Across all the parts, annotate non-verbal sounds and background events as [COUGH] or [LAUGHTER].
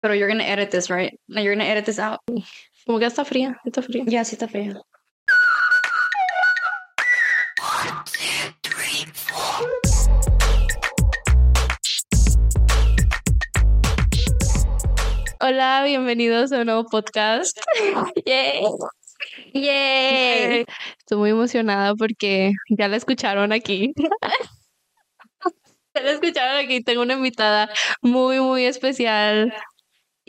Pero you're gonna edit this, right? You're gonna edit this out. Como que está fría, está fría. Ya, sí está feo. Hola, bienvenidos a un nuevo podcast. [LAUGHS] Yay. Yay. Estoy muy emocionada porque ya la escucharon aquí. [LAUGHS] ya la escucharon aquí. Tengo una invitada muy, muy especial.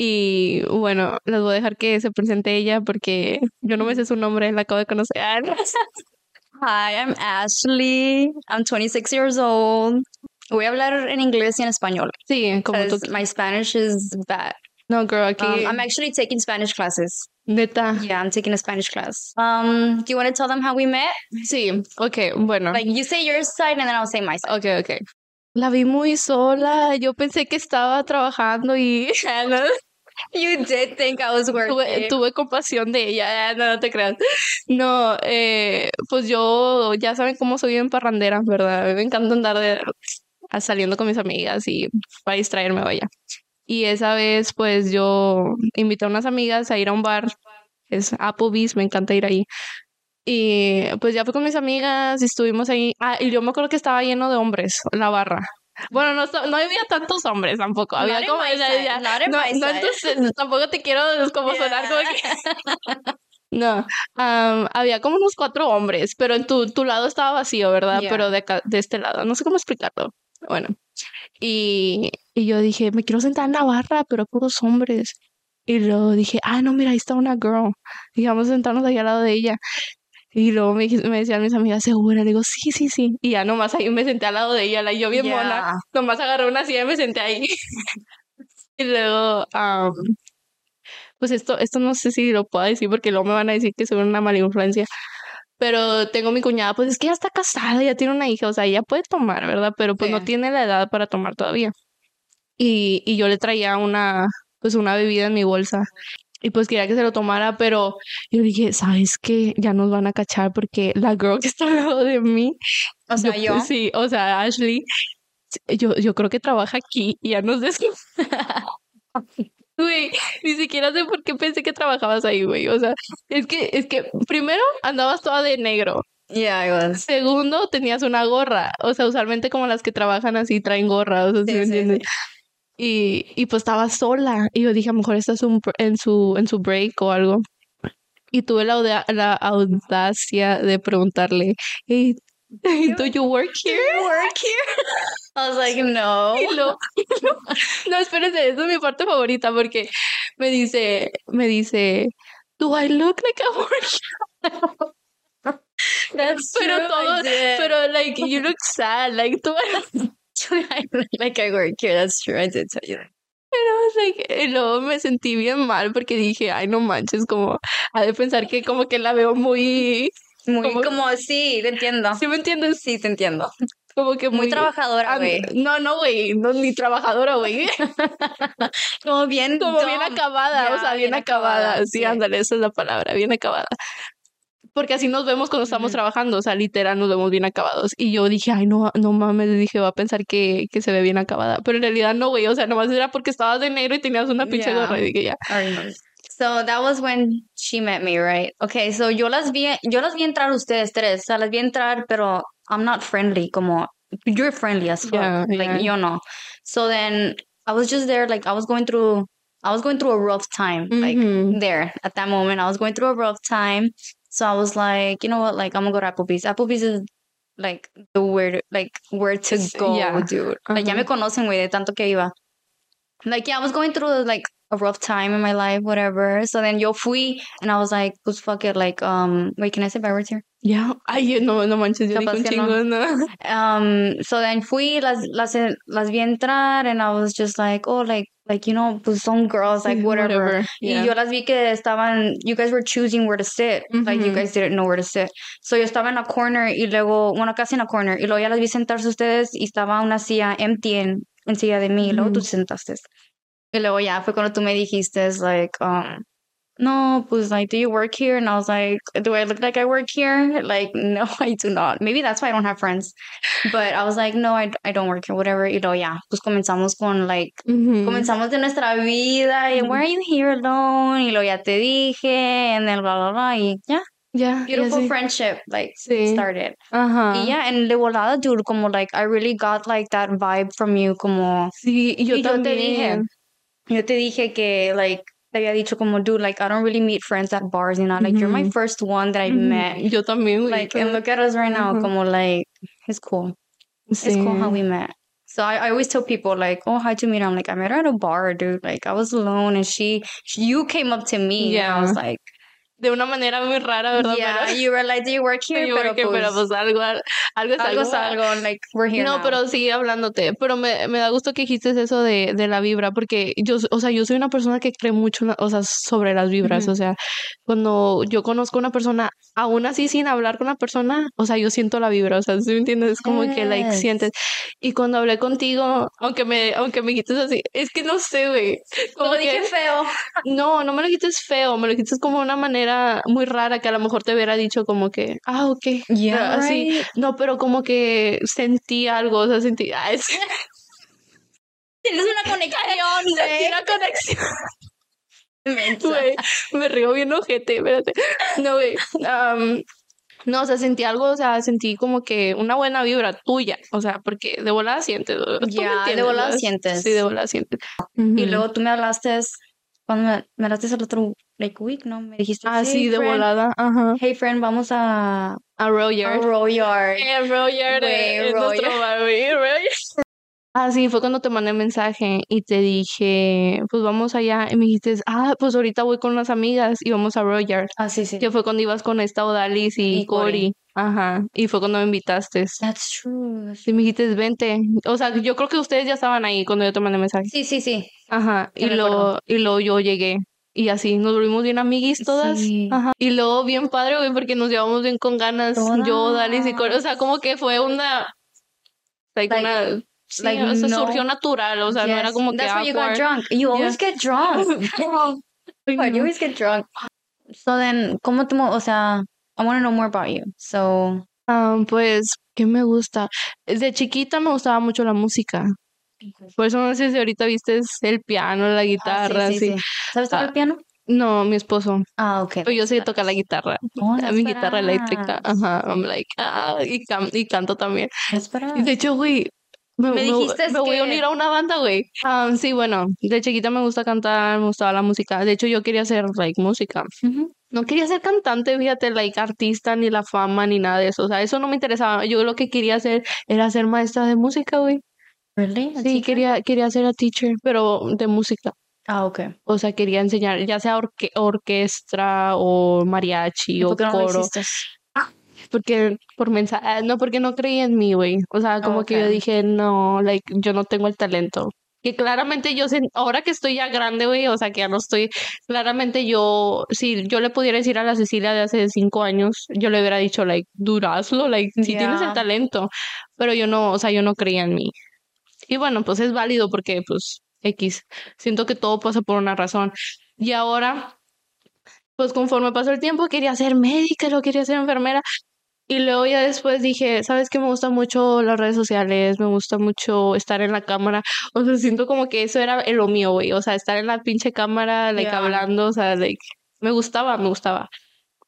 Y bueno, les voy a dejar que se presente ella porque yo no me sé su nombre, la acabo de conocer. [LAUGHS] Hi, I'm Ashley. I'm 26 years old. Voy a hablar en inglés y en español. Sí, como tú. My Spanish is bad. No, girl, aquí. Um, I'm actually taking Spanish classes. Neta. Yeah, I'm taking a Spanish class. Um, do you want to tell them how we met? Sí, ok, bueno. Like you say your side and then I'll say my side. Ok, ok. La vi muy sola. Yo pensé que estaba trabajando y [LAUGHS] You did think I was tuve, working. tuve compasión de ella. Ah, No, no te creas. No, eh, pues yo ya saben cómo soy en parrandera, ¿verdad? A mí Me encanta andar de, a- saliendo con mis amigas y para distraerme, vaya. Y esa vez, pues yo invité a unas amigas a ir a un bar, es Applebee's, me encanta ir ahí. Y pues ya fui con mis amigas y estuvimos ahí. Ah, y yo me acuerdo que estaba lleno de hombres, la barra. Bueno, no, no había tantos hombres tampoco. Había como in no, no, side. entonces tampoco te quiero como sonar como que [LAUGHS] [LAUGHS] no, am, había como unos cuatro hombres, pero en tu, tu lado estaba vacío, ¿verdad? Yeah. Pero de acá, de este lado, no sé cómo explicarlo. Bueno, y, y yo dije, me quiero sentar en la barra, pero puros hombres. Y luego dije, ah, no, mira, ahí está una girl. Y vamos a sentarnos ahí al lado de ella. Y luego me, me decían mis amigas, ¿segura? Le digo, sí, sí, sí. Y ya nomás ahí me senté al lado de ella, la yo bien mona. Yeah. Nomás agarré una silla y me senté ahí. [LAUGHS] y luego, am, pues esto, esto no sé si lo puedo decir porque luego me van a decir que soy una mala influencia. Pero tengo mi cuñada, pues es que ya está casada, ya tiene una hija, o sea, ella puede tomar, ¿verdad? Pero pues no tiene la edad para tomar todavía. Y, y yo le traía una, pues una bebida en mi bolsa. Y pues quería que se lo tomara, pero yo dije, ¿sabes qué? Ya nos van a cachar porque la girl que está al lado de mí, O sea, yo. [LAUGHS] sí, o sea, Ashley, yo, yo creo que trabaja aquí y ya nos des... [LAUGHS] Güey, ni siquiera sé por qué pensé que trabajabas ahí, güey. O sea, es que, es que primero andabas toda de negro. Yeah, I was. Segundo, tenías una gorra. O sea, usualmente como las que trabajan así traen gorra, o sea, ¿sí Sí, me sí, sí. entiendes? Y, y pues estaba sola. Y yo dije, a lo mejor estás un, en su, en su break o algo. Y tuve la, auda- la audacia de preguntarle, hey, [LAUGHS] do you work Do here? you work here? [LAUGHS] I was like, [LAUGHS] no. Lo- no, espérense, esa es mi parte favorita porque me dice, me dice, do I look like I work here? That's Pero true, I todo, did. pero like, you look sad, like, tú I look like I work here. That's true. I did tell you that. O sea, que- y luego me sentí bien mal porque dije, ay, no manches, como, ha de pensar que como que la veo muy, Muy Como- como, sí, te entiendo. ¿sí me entiendes? Sí, te entiendo. Como que Muy muy, trabajadora, and- güey. No, no, güey, no, ni trabajadora, güey. [LAUGHS] Como bien Como bien dumb. acabada, o Ya, sea, bien, acabada. Sí, sí. ándale, esa es la palabra, bien acabada. Porque así nos vemos cuando estamos trabajando, o sea, literal nos vemos bien acabados. Y yo dije, ay, no, no mames, dije, va a pensar que, que se ve bien acabada. Pero en realidad no, güey, o sea, nomás era porque estabas de negro y tenías una pinche Yeah. gorra y dije, ya. Remember. So that was when she met me, right? Okay, so yo las vi, yo las vi entrar ustedes tres, o sea, las vi entrar, pero I'm not friendly, como you're friendly as fuck, Yeah, like yeah. yo no. So then I was just there, like I was going through, I was going through a rough time, like Mhm. there at that moment, I was going through a rough time. So I was like, you know what, like I'm gonna go to Applebee's. Applebee's is like the where, like where to go, yeah. dude. Like ya me conocen, güey, de tanto que iba. Like, yeah, I was going through like a rough time in my life, whatever. So then yo fui and I was like, pues fuck it. Like, um, wait, can I say bad words here? Ya, ay, no, no manches, yo dije un no. Um, so then fui, las, las, las vi entrar and I was just like, oh, like, like, you know, pues son girls, like, [LAUGHS] whatever. yeah. Y yo las vi que estaban, you guys were choosing where to sit. Like, you Ujú. guys didn't know where to sit. So yo estaba en la corner y luego, bueno, casi en la corner. Y luego ya las vi sentarse ustedes y estaba una silla empty en, en silla de mí. Y luego tú te sentaste. Y luego ya fue cuando tú me dijiste, like, um, no, pues like, do you work here? And I was like, do I look like I work here? Like, [LAUGHS] no, I do not. Maybe that's why I don't have friends. But I was like, no, I, I don't work here, whatever. Y luego ya, pues comenzamos con like, Ujú. comenzamos de nuestra vida Ujú. why are you here alone? Y luego ya te dije, and then blah, blah, blah. Y ya, Ya, ya beautiful sí. friendship like Sí. started. Y yeah, and de volada, dude, como like, I really got like that vibe from you, como, Sí, yo y yo te dije, yo te dije que like, te había dicho como, dude, like, I don't really meet friends at bars, you know, like, you're my mm-hmm. first one that I Ujú. met. Yo también. Like, and look at us right now, Ujú. como like, it's cool. It's cool how we met. So I, I always tell people like, oh, how'd you meet her? I'm like, I met her at a bar, dude. Like I was alone and she, she you came up to me. And I was like, De una manera muy rara, ¿verdad? yeah, Pero, you were like, do you work [LAUGHS] here? pero, que- pero pues, pues algo, algo es algo algo. es algo, like we're here No, now. pero sigue hablándote. Pero me, me da gusto que dijiste eso de, de la vibra, porque yo, o sea, yo soy una persona que cree mucho, o sea, sobre las vibras. Ujú. O sea, cuando yo conozco a una persona, aún así sin hablar con la persona, o sea, yo siento la vibra, o sea, ¿sí me entiendes? Es como que, like, Yes. sientes. Y cuando hablé contigo, aunque me, aunque me dijiste así, es que no sé, güey. Como Lo dije feo. no, no me lo quites feo, me lo quites como una manera muy rara que a lo mejor te hubiera dicho como que, ah, ok. Yeah, así. right. No, pero como que sentí algo, o sea, sentí, ah, es [LAUGHS] Tienes una conexión, [LAUGHS] güey. una conexión, [LAUGHS] güey. Me río bien ojete, espérate. No, güey. am, no, o sea, sentí algo, o sea, sentí como que una buena vibra tuya, o sea, porque de volada sientes. Ya, de entiendes, volada sientes. Sí, de volada sientes. Y Ujú. luego tú me hablaste, cuando me, me hablaste el otro, like, week, ¿no? Me dijiste, Ah, "Hey, sí, de friend, volada, ajá. Hey, friend, vamos a, A Royal a Yard. Royal Yard. Eh, Royal, Güey, [LAUGHS] Royal. Ah, sí, fue cuando te mandé mensaje y te dije, pues vamos allá. Y me dijiste, ah, pues ahorita voy con unas amigas y vamos a Royal. Ah, sí, sí. Que fue cuando ibas con esta Odalis y, Y Cory. Ajá. Y fue cuando me invitaste. That's true. Y me dijiste, vente. O sea, yo creo que ustedes ya estaban ahí cuando yo te mandé mensaje. Sí, sí, sí. Ajá. Y luego, y luego yo llegué. Y así, nos volvimos bien amiguis todas. Sí. Ajá. Y luego bien padre, güey, porque nos llevamos bien con ganas. Yo, Odalis y Cory. O sea, como que fue una... Like, Like- una... Sí, like, o sea, no- surgió natural. O sea, no era como que That's why you got drunk. You always get drunk. [LAUGHS] You always get drunk? So then, ¿cómo te, mo- o sea, I want to know more about you. So, Ah, pues, ¿qué me gusta? De chiquita me gustaba mucho la música. Por eso no sé si ahorita viste el piano, la Ah, sí, guitarra, sí. ¿Sabes tocar Ah, el piano? No, mi esposo. Ah, ok. Pero yo sé tocar la guitarra. Oh, that's [LAUGHS] mi guitarra eléctrica. Ajá. I'm like, ah, y, can- y canto también. That's Y de hecho, güey, me, Me dijiste me voy a unir a una banda, güey. Ah, sí, bueno, de chiquita me gusta cantar, me gustaba la música. De hecho, yo quería hacer, like, música. No quería ser cantante, fíjate, like, artista, ni la fama, ni nada de eso. O sea, eso no me interesaba. Yo lo que quería hacer era ser maestra de música, güey. Really? Sí, teacher? quería, quería ser a teacher, pero de música. Ah, ok. O sea, quería enseñar, ya sea orque- orquestra o mariachi o ¿Por qué no coro. hiciste? Porque, por mensaje, no, porque no creía en mí, güey. O sea, como que yo dije, no, like, yo no tengo el talento. Que claramente yo ahora que estoy ya grande, güey, o sea, que ya no estoy, claramente yo, si yo le pudiera decir a la Cecilia de hace cinco años, yo le hubiera dicho, like, durazlo, like, si tienes el talento. Pero yo no, o sea, yo no creía en mí. Y bueno, pues es válido porque, pues, X. Siento que todo pasa por una razón. Y ahora, pues conforme pasó el tiempo, quería ser médica, lo quería ser enfermera. Y luego ya después dije, ¿sabes qué? Me gustan mucho las redes sociales, me gusta mucho estar en la cámara. O sea, siento como que eso era lo mío, güey. O sea, estar en la pinche cámara, like, hablando, o sea, like, me gustaba, me gustaba.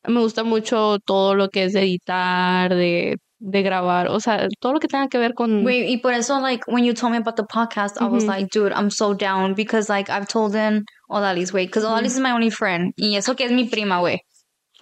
Me gusta mucho todo lo que es de editar, de, de grabar, o sea, todo lo que tenga que ver con... Wait, y por eso, like, when you told me about the podcast, I was like, dude, I'm so down because, like, I've told them Odalis, way, because Odalis is my only friend. Y eso que es mi prima, way.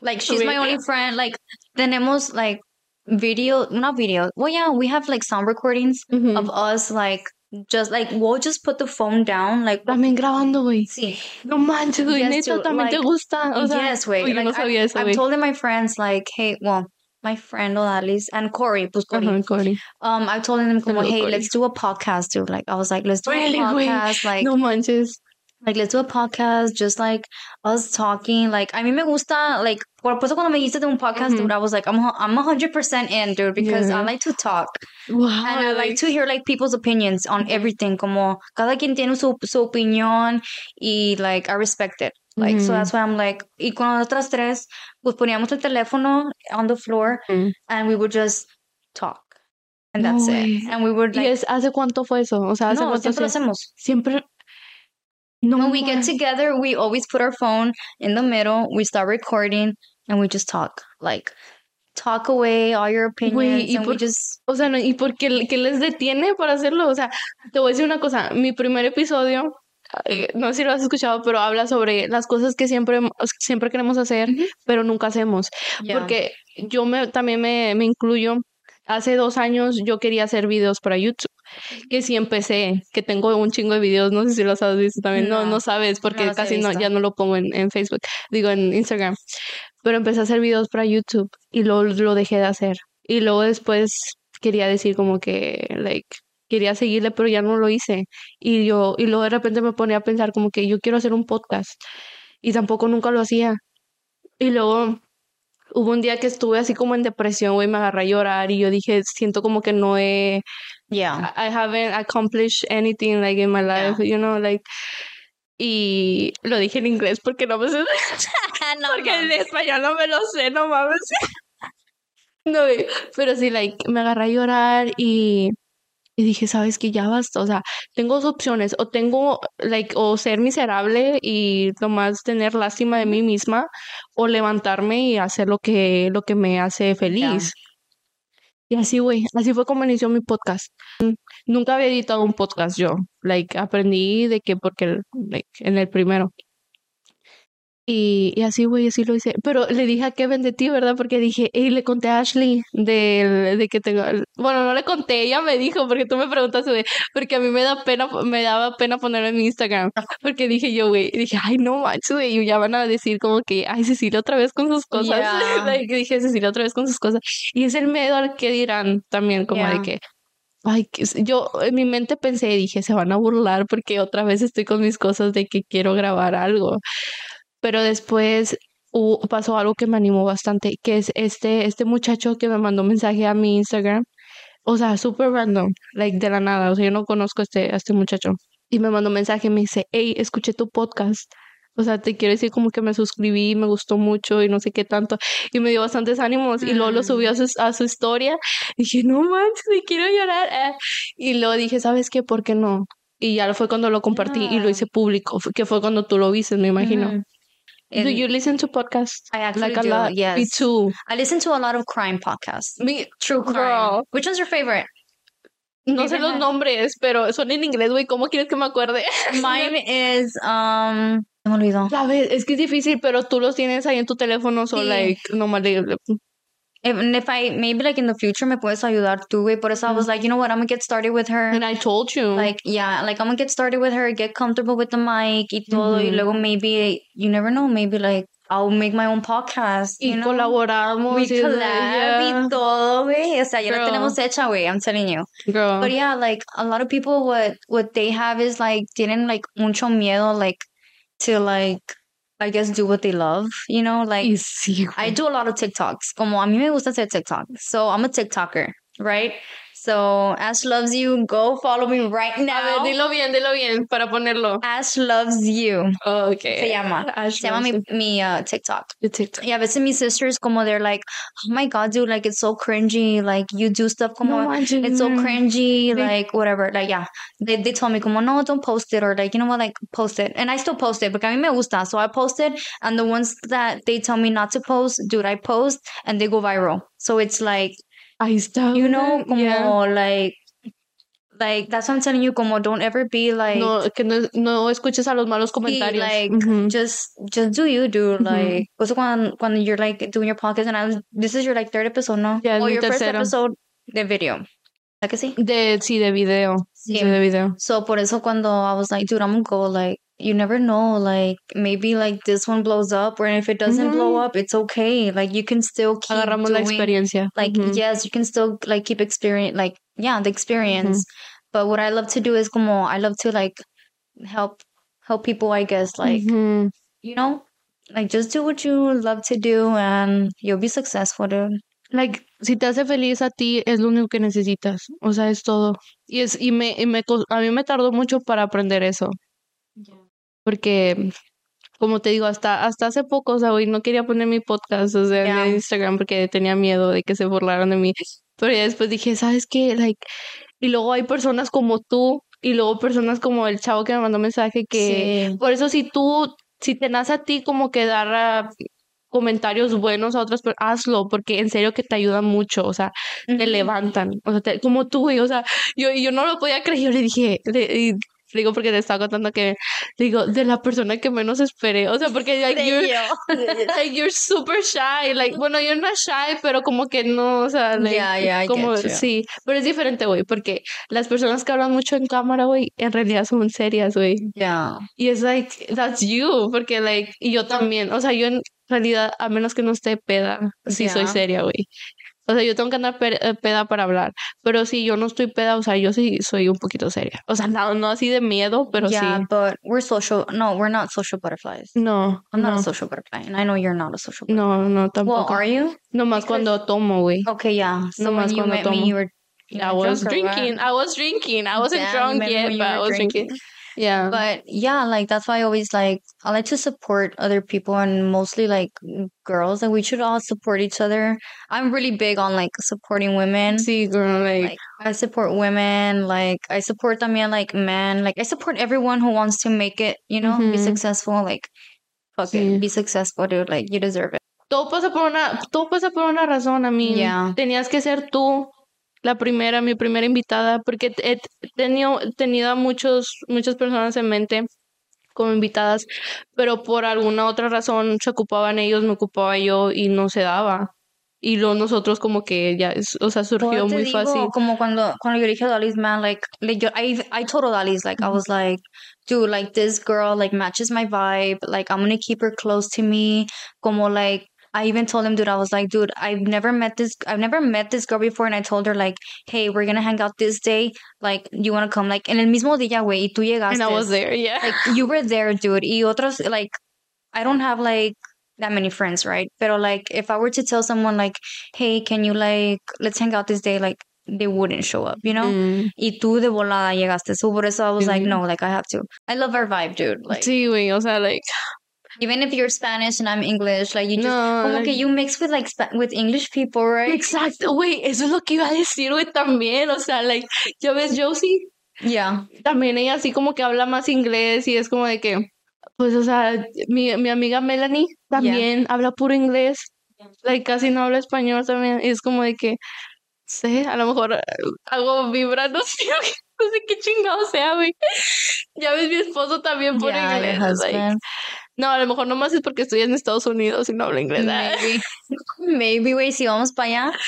Like, she's my only friend. Like, tenemos, like, video, not video. Well, yeah, we have, like, sound recordings Ujú. of us, like, just, like, we'll just put the phone down, like, También grabando, güey. sí. No manches, güey, Yes, neta, también te gusta. O sea, yes, way. uy, yo no Like, sabía eso, I've güey. told my friends, like, hey, well, my friend Odalis and Corey, pues Corey. Ajá, Cory. Um, I told them, como, hey, Corey. let's do a podcast, dude. Like, I was like, let's do Really, a güey? podcast, like, No manches. Like, let's do a podcast, just like us talking. Like, I mean, me gusta, like, por eso cuando me dijiste de un podcast, Ujú. dude, I was like, I'm, I'm 100% in, dude, because Yeah. I like to talk. Wow, And I like to hear, like, people's opinions on everything. Como, cada quien tiene su, su opinión y, like, I respect it. Like, so that's why I'm like, y con las otras tres, pues poníamos el teléfono on the floor Mm. and we would just talk. And that's way. it. And we would ¿Y like, es, hace cuánto fue eso? O sea, ¿hace no, cuánto siempre lo hacemos. Siempre. No. When we get together, we always put our phone in the middle, we start recording, and we just talk. Like, talk away all your opinions. ¿y and we por- just, O sea, no, ¿y por qué, qué les detiene para hacerlo? O sea, te voy a decir una cosa. Mi primer episodio, no sé si lo has escuchado, pero habla sobre las cosas que siempre, siempre queremos hacer, Ujú. pero nunca hacemos. yeah. Porque yo me, también me, me incluyo. Hace dos años yo quería hacer videos para YouTube, que sí empecé, que tengo un chingo de videos, no sé si los has visto también, no, No, no sabes, porque casi no, ya no lo pongo en, en Facebook, digo en Instagram, pero empecé a hacer videos para YouTube y lo, lo dejé de hacer. Y luego después quería decir como que, like, quería seguirle, pero ya no lo hice. Y yo, y luego de repente me ponía a pensar como que yo quiero hacer un podcast y tampoco nunca lo hacía. Y luego hubo un día que estuve así como en depresión, güey, me agarré a llorar y yo dije, siento como que no he, yeah. I haven't accomplished anything like in my Yeah. life, you know, like, y lo dije en inglés porque no me sé, [LAUGHS] [LAUGHS] no, porque no. en español no me lo sé, no mames. [LAUGHS] No, pero sí, like, me agarré a llorar y, y dije, sabes que ya basta, o sea, tengo dos opciones, o tengo, like, o ser miserable y nomás tener lástima de mí misma, o levantarme y hacer lo que, lo que me hace feliz. Y así, güey, así fue como inició mi podcast. Nunca había editado un podcast yo, like, aprendí de que, porque, like, en el primero. Y, y así, güey, así lo hice. Pero le dije a Kevin de ti, ¿verdad? Porque dije, y le conté a Ashley de, de que tengo. Bueno, no le conté, ella me dijo, porque tú me preguntaste, güey, porque a mí me da pena, me daba pena ponerlo en mi Instagram. Porque dije yo, güey, dije, ay, no manches, güey, y ya van a decir como que, ay, Cecilia otra vez con sus cosas. Yeah. [LAUGHS] Dije, Cecilia otra vez con sus cosas. Y es el miedo al que dirán también, como de que. Ay, que yo en mi mente pensé, dije, se van a burlar porque otra vez estoy con mis cosas de que quiero grabar algo. Pero después hubo- pasó algo que me animó bastante, que es este, este muchacho que me mandó mensaje a mi Instagram. O sea, súper random, like de la nada. O sea, yo no conozco a este, a este muchacho. Y me mandó mensaje y me dice, hey, escuché tu podcast. O sea, te quiero decir como que me suscribí, me gustó mucho y no sé qué tanto. Y me dio bastantes ánimos. Y luego lo subió a su, a su historia. Y dije, no manches, me quiero llorar. eh". Y luego dije, ¿sabes qué? ¿Por qué no? Y ya fue cuando lo compartí y lo Yeah. hice público, que fue cuando tú lo viste, me imagino. And you listen to podcasts? I actually Like a do, lot. Me yes. too. I listen to a lot of crime podcasts. Me, True crime. Girl. Which one's your favorite? no sé los nombres, pero son en inglés, güey. ¿Cómo quieres que me acuerde? [LAUGHS] Mine is um me olvidó. Sabes, es que es difícil, pero tú los tienes ahí en tu teléfono, so Sí. like, nomás le- and if I maybe like in the future me puedes ayudar tú, güey. Por eso I was mm-hmm. like, you know what, I'm gonna get started with her. And I told you. Like, yeah, like I'm gonna get started with her, get comfortable with the mic y todo. Y mm-hmm. luego maybe, you never know, maybe like I'll make my own podcast. y you know? colaboramos. We y collab yeah, y todo, güey. O sea, ya la tenemos hecha, güey. I'm telling you. girl. But yeah, like a lot of people, what what they have is like tienen like mucho miedo, like to like I guess do what they love, you know, like. I do a lot of TikToks. Como a mí me gusta hacer TikTok. So I'm a TikToker, right? So Ash loves you. Go follow me right now. A ver, dilo bien, dilo bien, para ponerlo. Ash loves you. Okay. Se llama. Ash Se llama mi, mi uh, TikTok. you. TikTok. Y a veces mis sisters como they're like, oh my god, dude, like it's so cringy. Like you do stuff como No it's so cringy, They- like whatever. Like yeah, they they told me como no, don't post it or like you know what, like post it. And I still post it because a mí me gusta, so I post it. And the ones that they tell me not to post, dude, I post and they go viral. So it's like Ahí está. you know, como Yeah. like like that's what I'm telling you. Como don't ever be like. No, que no, no escuches a los malos comentarios. like just just do you do like also when when you're like doing your podcast and I was this is your like third episode no Ya, es or your first episode de video ¿Verdad que sí? De, sí, de video. Sí. Sí, de video. so por eso cuando I was like dude I'm gonna go like you never know like maybe like this one blows up or if it doesn't blow mm-hmm. up it's okay like you can still keep Agarramos la doing experiencia. like Ujú. yes you can still like keep experience like yeah the mm-hmm. experience but what I love to do is como I love to like help help people I guess like Ujú. you know, like just do what you love to do and you'll be successful, dude. Like, si te hace feliz a ti, es lo único que necesitas. O sea, es todo. Y es, y me, y me, a mí me tardó mucho para aprender eso. Porque como te digo, hasta, hasta hace poco, o sea, güey, no quería poner mi podcast, o sea, Yeah. en Instagram porque tenía miedo de que se burlaran de mí. Pero ya después dije, ¿sabes qué? Like, y luego hay personas como tú y luego personas como el chavo que me mandó mensaje que, Sí. por eso si tú, si te nace a ti como que dar ah, comentarios buenos a otras personas, hazlo, porque en serio que te ayuda mucho, o sea, te Ujú. levantan, o sea, te- como tú, güey, o sea, yo, yo no lo podía creer, yo le dije, le, y digo porque te estaba contando que, digo, de la persona que menos esperé, o sea, porque like, you're, [LAUGHS] like, you're super shy, like, bueno, you're not shy, pero como que no, o sea, like, Yeah, yeah, I como, sí, pero es diferente, güey, porque las personas que hablan mucho en cámara, güey, en realidad son serias, güey, Yeah. y es like, that's you, porque like, y yo también, o sea, yo en realidad, a menos que no esté peda, sí soy seria, güey. O sea, yo tengo que andar eh, peda para hablar, pero si yo no estoy peda, o sea, yo sí soy un poquito seria. O sea, no, no así de miedo, pero yeah, sí. but we're social. No, we're not social butterflies. No, I'm not no, a social butterfly, and I know you're not a social butterfly. no, no, Well, tampoco. are you? Nomás because- cuando tomo, güey. Okay, yeah. So Nomás cuando tomo. me, you were. you I was drunk or what? drinking. I was drinking. I wasn't drunk yet, but I was drinking. Yeah. But yeah, like that's why I always like I like to support other people and mostly like girls. Like we should all support each other. I'm really big on like supporting women. Sí, girl, like, Like I support women. Like I support también like men. Like I support everyone who wants to make it. You know, be mm-hmm. successful. Like fuck Sí. it, be successful, dude. Like you deserve it. todo pasa por una, todo pasa por una razón, a mí. Yeah. Tenías que ser tú la primera, mi primera invitada, porque he tenido, tenido a muchos, muchas personas en mente como invitadas, pero por alguna otra razón se ocupaban ellos, me ocupaba yo y no se daba. Y luego nosotros como que ya, o sea, surgió Pues muy digo, fácil. Como cuando cuando yo dije a Dalis, man, like, like yo, I I told Dalis, like, I was like, dude, like this girl like matches my vibe. Like I'm gonna keep her close to me. Como like I even told him, dude, I was like, dude, I've never met this I've never met this girl before and I told her like, hey, we're gonna hang out this day. Like, you wanna come? Like, en el mismo día, güey, y tú llegaste. And I was there, yeah. Like you were there, dude. Y otros like I don't have like that many friends, right? Pero like if I were to tell someone like, hey, can you like let's hang out this day, like they wouldn't show up, you know? Mm. Y tú de volada llegaste. So por eso I was like, no, like I have to. I love our vibe, dude. Like Sí, güey, o sea, like, even if you're Spanish and I'm English, like you just No, como like- que you mix with like Spa- with English people, right? exacto, güey, eso es lo que iba a decir, güey, también, o sea, like, ya ves, Josie, Yeah. también ella así como que habla más inglés y es como de que, pues, o sea, mi, mi amiga Melanie también habla puro inglés, like, casi no habla español también, y es como de que, sé, a lo mejor hago vibra, no [LAUGHS] sé, no sé qué chingado sea, güey. Ya ves, mi esposo también puro Yeah, inglés, like. No, a lo mejor nomás es porque estoy en Estados Unidos y no hablo inglés. Maybe. [LAUGHS] Güey, si vamos para allá.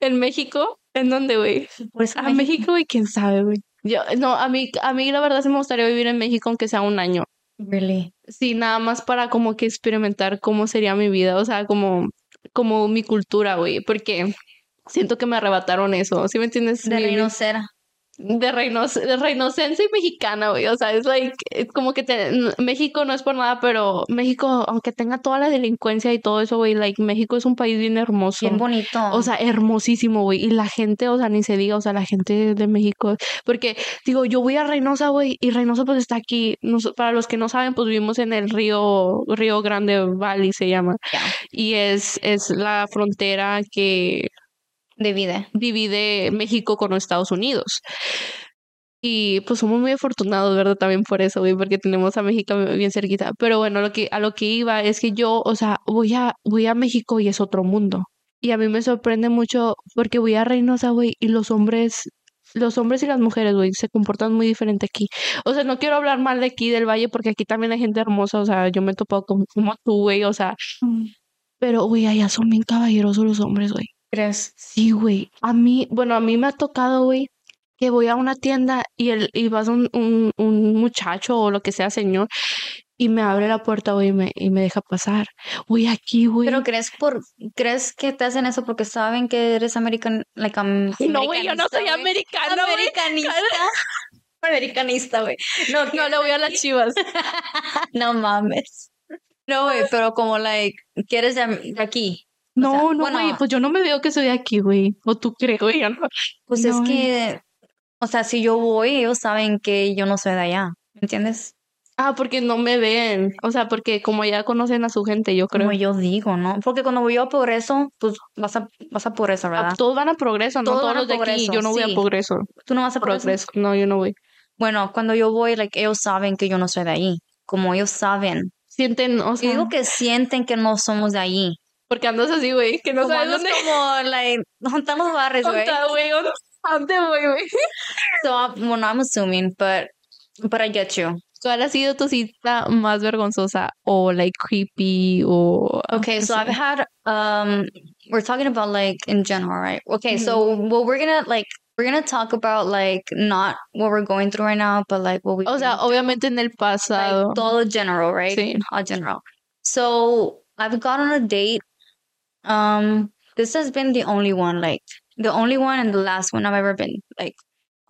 En México, ¿en dónde, güey? A México. México, güey, quién sabe, güey. Yo, no, a mí, a mí la verdad sí me gustaría vivir en México aunque sea un año. Really. Sí, nada más para como que experimentar cómo sería mi vida, o sea, como, como mi cultura, güey, porque siento que me arrebataron eso, ¿sí me entiendes? De Mi- Reinocera. De reinos, de reinocencia y mexicana, güey. O sea, es like, es como que te- México no es por nada, pero México, aunque tenga toda la delincuencia y todo eso, güey, like, México es un país bien hermoso. Bien bonito. O sea, hermosísimo, güey. Y la gente, o sea, ni se diga, o sea, la gente de México. Porque, digo, yo voy a Reynosa, güey, y Reynosa pues está aquí. Nos- para los que no saben, pues vivimos en el río, Río Grande Valley se llama. Yeah. Y es, es la frontera que de vida. divide México con los Estados Unidos. Y pues somos muy afortunados, ¿verdad? También por eso, güey, porque tenemos a México bien cerquita. Pero bueno, lo que, a lo que iba es que yo, o sea, voy a, voy a México y es otro mundo. Y a mí me sorprende mucho porque voy a Reynosa, güey, y los hombres, los hombres y las mujeres, güey, se comportan muy diferente aquí. O sea, no quiero hablar mal de aquí del valle porque aquí también hay gente hermosa, o sea, yo me he topado con, como tú, güey, o sea, pero, güey, allá son bien caballerosos los hombres, güey. ¿Crees? Sí, güey. A mí, bueno, a mí me ha tocado, güey, que voy a una tienda y, el, y vas un, un, un muchacho o lo que sea, señor, y me abre la puerta, güey, y me, y me deja pasar. Güey, aquí, güey. Pero crees por crees que te hacen eso porque saben que eres american like am- No, güey, yo no soy americana, güey. Americanista. [LAUGHS] Americanista, güey. No, No le voy a las chivas. [LAUGHS] no mames. No, güey, pero como like que eres de, de aquí. No, sea, no, bueno, güey, pues yo no me veo que soy de aquí, güey. O tú crees, güey, no. Pues no, es que o sea, si yo voy, ellos saben que yo no soy de allá, ¿me entiendes? Ah, porque no me ven. O sea, porque como ya conocen a su gente, yo creo. Como yo digo, ¿no? Porque cuando voy a Progreso, pues vas a, vas a Progreso, Ah, ¿verdad? todos van a progreso, no Todos todos a los de aquí. Progreso, Yo no voy sí. a progreso. ¿Tú no vas a Progreso? Progreso. No, yo no voy. Bueno, cuando yo voy, like, ellos saben que yo no soy de ahí. Como ellos saben. Sienten, o sea, digo que sienten que no somos de allí. Porque andas así, güey, que no como sabes dónde como, like, ¿dónde están los barrios, ¿Dónde güey? güey. ¿Dónde- ¿A dónde voy, güey? So, I'm- well, no, I'm assuming, but, but I get you. ¿Cuál ha sido tu cita más vergonzosa o like creepy o Okay, so I've had um we're talking about like in general, right? Okay, so well we're gonna like we're gonna talk about like not what we're going through right now, but like what we o sea, obviamente en el pasado. like todo general, right? Sí. All general. So I've gone on a date. Um this has been the only one, like the only one and the last one I've ever been like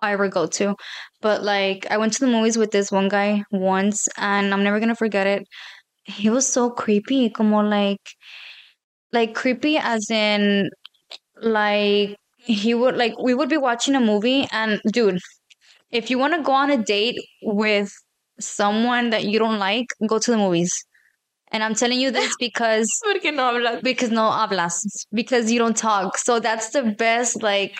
I ever go to. But like I went to the movies with this one guy once and I'm never gonna forget it. He was so creepy, como like like creepy as in like he would like we would be watching a movie and dude, if you want to go on a date with someone that you don't like, go to the movies. And I'm telling you this because [LAUGHS] Porque no hablas. because no hablas because you don't talk. So that's the best like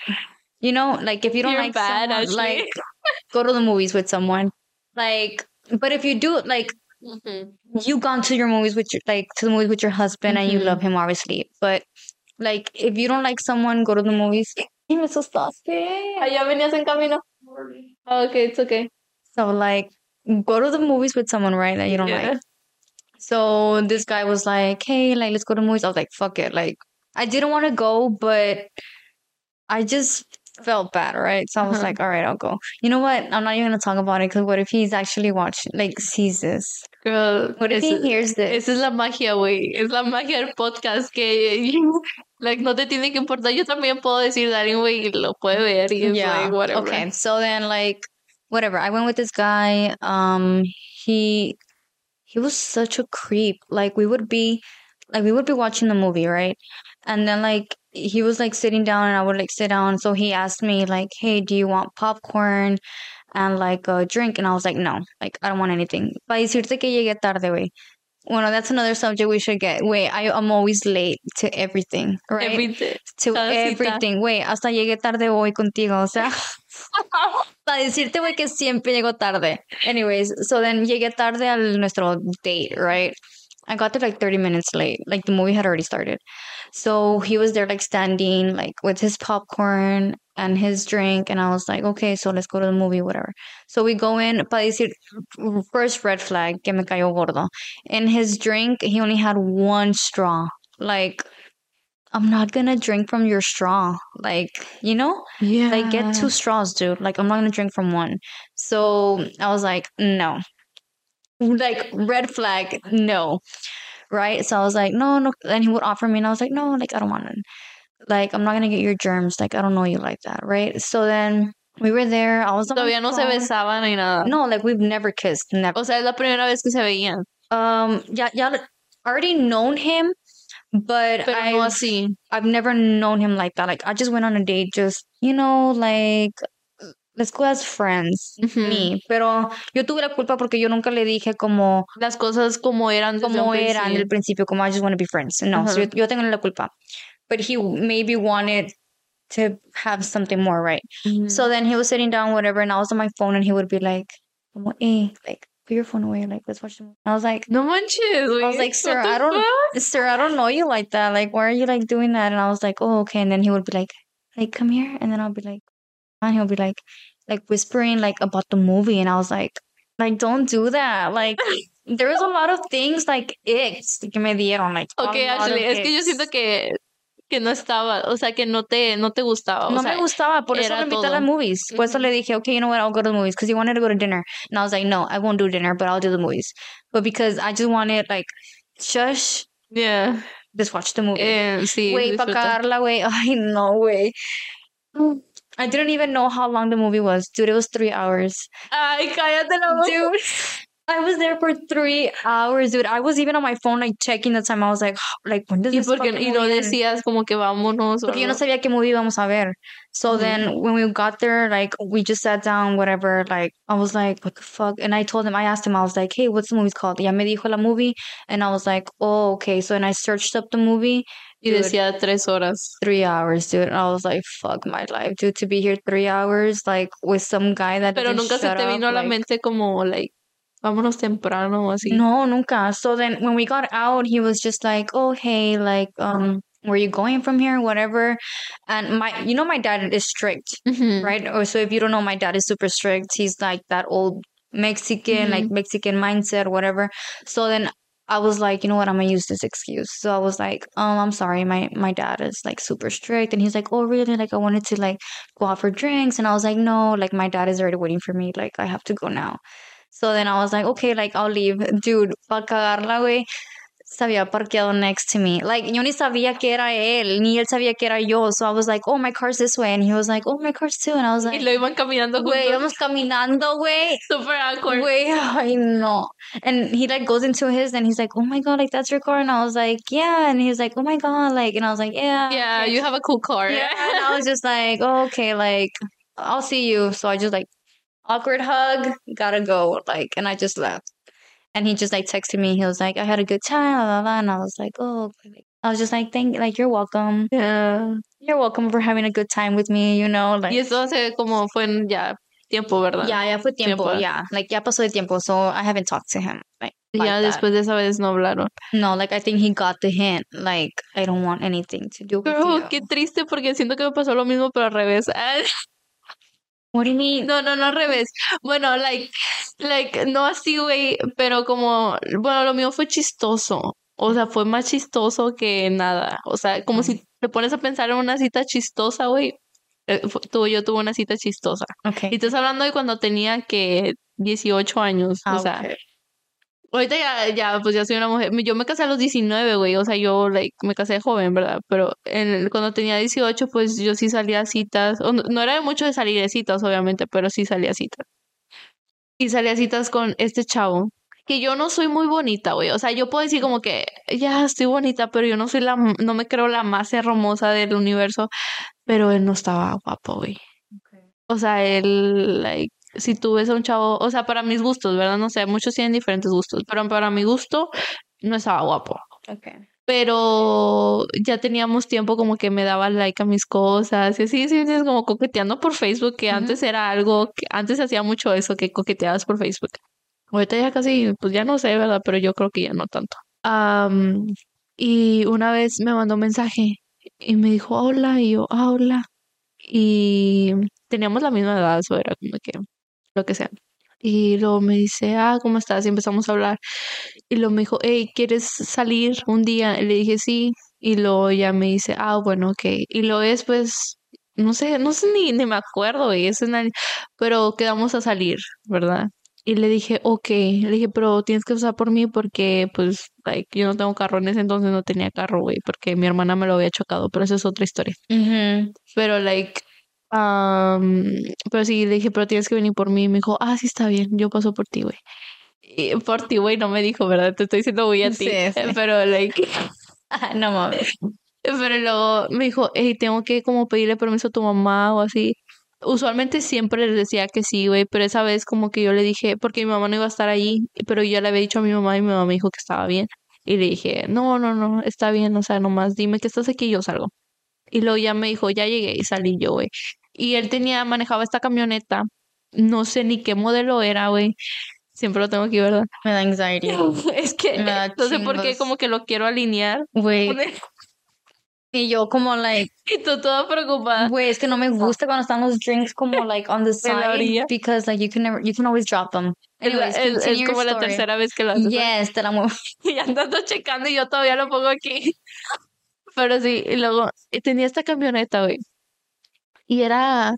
you know, like if you don't You're like bad, someone, like [LAUGHS] go to the movies with someone. Like but if you do like mm-hmm. you gone to your movies with your like to the movies with your husband and you love mm-hmm. him obviously. But like if you don't like someone, go to the movies. Y [LAUGHS] me asustaste. Allá venías en camino. Okay, it's okay. So like go to the movies with someone, right, that you don't Yeah. like. So this guy was like, Hey, like let's go to movies. I was like, fuck it. Like I didn't want to go, but I just felt bad, right? So I was Uh-huh. like, all right, I'll go. You know what? I'm not even gonna talk about it because what if he's actually watching like sees this? Girl, What if he hears this? Esa es la magia, güey. Es la magia del podcast que like no te tiene que importar. Yo también puedo decir de alguien, güey, y lo puede ver y es like whatever. Okay. So then like whatever. I went with this guy. Um he he was such a creep. Like we would be like we would be watching the movie, right? And then like he was like sitting down and I would like sit down. So he asked me like, Hey, do you want popcorn and like a drink? And I was like, No, like I don't want anything. Para decirte que llegué tarde, güey. Bueno, that's another subject we should get. Wait, I, I'm always late to everything, right? Everything. to everything. Güey, hasta llegué tarde hoy contigo, o sea, [LAUGHS] [LAUGHS] para decirte, güey, que siempre llego tarde. Anyways, so then llegué tarde al nuestro date, right? I got there like 30 minutes late. Like the movie had already started. So he was there like standing like with his popcorn and his drink and I was like, okay, so let's go to the movie, whatever. So we go in, para decir, first red flag, que me cayó gordo. In his drink, he only had one straw. Like, I'm not gonna drink from your straw. Like, you know? Yeah. Like, get two straws, dude. Like, I'm not gonna drink from one. So I was like, no. Like, red flag, no. Right? So I was like, no, no. Then he would offer me, and I was like, no, like, I don't want it. Like, I'm not gonna get your germs. Like, I don't know you like that. Right? So then we were there. I was on Todavía no se besaban ni nada. No, like, we've never kissed. Never. O sea, es la primera vez que se veían. Um, yeah, yeah. Already known him, but Pero I no. I've never known him like that. Like I just went on a date, just you know, like let's go as friends, Ujú. me. Pero yo tuve la culpa porque yo nunca le dije como Las cosas como eran desde como eran principio. principio, como I just want to be friends. No, so yo, yo tengo la culpa. But he maybe wanted to have something more, right? So then he was sitting down, whatever, and I was on my phone, and he would be like, como, "Hey, like, put your phone away, like, let's watch the movie." I was like. No manches, güey. I was like, sir, I don't, fuck? sir, I don't know you like that. Like, why are you like doing that? And I was like, oh, okay. And then he would be like, like, come here. And then I'll be like, and he'll be like, like whispering like about the movie. And I was like, like, don't do that. Like, [LAUGHS] there was a lot of things like icks que me dieron. Like, a Ok, lot of Ashley, es que yo siento que, que no estaba, o sea, que no te, no te gustaba. O No sea, me gustaba, por eso lo invité a las movies. Por eso le dije, okay, you know what, I'll go to the movies because he wanted to go to dinner. And I was like, no, I won't do dinner, but I'll do the movies. But because I just wanted like, shush, yeah. just watch the movie. Eh, sí, Güey, para cagarla, güey. [LAUGHS] Ay, no, güey. I didn't even know how long the movie was. Dude, it was three hours. Ay, cállate la boca. Dude, I was there for three hours, dude. I was even on my phone, like checking the time. I was like, like when does Y, this porque, y no decías como que vámonos. Porque yo no sabía qué movie íbamos a ver. So Ujú. then when we got there, like we just sat down, whatever. Like I was like, what the fuck? And I told him, I asked him, I was like, hey, what's the movie called? Ya me dijo la movie, and I was like, oh, okay. So then I searched up the movie. Y Dude, decía tres horas. three hours, dude. And I was like, fuck my life, dude. To be here three hours, like with some guy that Pero nunca se te up, vino a la like- mente como, like, vámonos temprano o así. No, nunca. So then when we got out, he was just like, "Oh, hey, like, um, where you going from here? Whatever." And my, you know, my dad is strict, Ujú. right? Or so if you don't know, my dad is super strict. He's like that old Mexican, like Mexican mindset, whatever. So then I was like, you know what? I'm gonna use this excuse. So I was like, um, I'm sorry, my my dad is like super strict, and he's like, oh, really? Like I wanted to like go out for drinks, and I was like, no, like my dad is already waiting for me. Like I have to go now. So then I was like, okay, like I'll leave. Dude, güey. Había parqueado next to me. Like, yo ni sabía que era él, ni él sabía que era yo. So I was like, oh, my car's this way. And he was like, oh, my car's too. And I was like, Y lo iban caminando güey, juntos. vamos caminando, güey. [LAUGHS] Super awkward. Güey, ay, no. And he like goes into his and he's like, oh my God, like that's your car. And I was like, yeah. And he was like, oh my God, like, and I was like, yeah. Yeah, okay." you have a cool car. Yeah, and I was just like, oh, okay, like, I'll see you. So I just like, awkward hug, gotta go, like, and I just left. And he just like texted me. He was like, I had a good time, blah, blah, blah. and I was like, oh. I was just like, thank, like, you're welcome. Yeah. You're welcome for having a good time with me, you know, like. Y eso hace como fue en ya tiempo, ¿verdad? Ya, ya fue tiempo, Tiempo. yeah. Like, ya pasó de tiempo, so I haven't talked to him. Like, like ya that. después de esa vez no hablaron. No, like, I think he got the hint. Like, I don't want anything to do with Pero you. qué triste porque siento que me pasó lo mismo pero al revés. [LAUGHS] What do you mean? No, no, no al revés. Bueno, like, like, no así, güey, pero como, bueno, lo mío fue chistoso. O sea, fue más chistoso que nada. O sea, como si te pones a pensar en una cita chistosa, güey. eh, Tú, yo tuve una cita chistosa. Okay. Y estás hablando de cuando tenía que 18 años. Ah, o sea, okay. Ahorita ya, ya, pues ya soy una mujer. Yo me casé a los 19, güey. O sea, yo, like, me casé joven, ¿verdad? Pero en cuando tenía 18, pues yo sí salía a citas. O no, no era mucho de salir de citas, obviamente, pero sí salía a citas. Y salía a citas con este chavo. Que yo no soy muy bonita, güey. O sea, yo puedo decir como que, ya, estoy bonita, pero yo no soy la, no me creo la más hermosa del universo. Pero él no estaba guapo, güey. O sea, él, like, si tú ves a un chavo, o sea, para mis gustos, ¿verdad? No sé, muchos tienen diferentes gustos, pero para mi gusto no estaba guapo. Okay. Pero ya teníamos tiempo como que me daba like a mis cosas y así, sí, sí, como coqueteando por Facebook, que antes era algo, que antes hacía mucho eso, que coqueteabas por Facebook. Ahorita ya casi, pues ya no sé, ¿verdad? Pero yo creo que ya no tanto. Y una vez me mandó un mensaje y me dijo, hola, y yo, ah, hola. Y teníamos la misma edad, eso era como que lo que sea. Y luego me dice, ah, ¿cómo estás? Y empezamos a hablar. Y luego me dijo, hey, ¿quieres salir un día? Y le dije, sí. Y luego ya me dice, ah, bueno, ok. Y luego después, no sé, no sé ni, ni me acuerdo, güey, es una- pero quedamos a salir, ¿verdad? Y le dije, ok, le dije, pero tienes que pasar por mí porque, pues, like, yo no tengo carro, en ese entonces no tenía carro, güey, porque mi hermana me lo había chocado, pero eso es otra historia. Mhm. Pero, like, am, pero sí, le dije, pero tienes que venir por mí. Y me dijo, ah, sí, está bien, yo paso por ti, güey. Y por ti, güey, no me dijo, ¿verdad? Te estoy diciendo güey a ti. Sí, sí. [LAUGHS] Pero, like, [LAUGHS] no mames. pero luego me dijo, hey, tengo que como pedirle permiso a tu mamá o así. Usualmente siempre les decía que sí, güey, pero esa vez como que yo le dije, porque mi mamá no iba a estar allí, pero yo le había dicho a mi mamá y mi mamá me dijo que estaba bien. Y le dije, no, no, no, está bien, o sea, nomás dime que estás aquí y yo salgo. Y luego ya me dijo, ya llegué y salí yo, güey. Y él tenía, manejaba esta camioneta, no sé ni qué modelo era, güey. Siempre lo tengo aquí, ¿verdad? Me da anxiety. [LAUGHS] Es que no sé por qué, como que lo quiero alinear. Güey. Y yo como like, [LAUGHS] Y tú toda preocupada. güey, es que no me gusta cuando están los drinks como [LAUGHS] like on the la side because like you can never, you can always drop them. Es, la- Anyways, es- es your como la story. tercera vez que lo haces. Yes, te la muevo. Y andando checando y yo todavía lo pongo aquí. Pero sí, y luego y tenía esta camioneta, güey. Y era,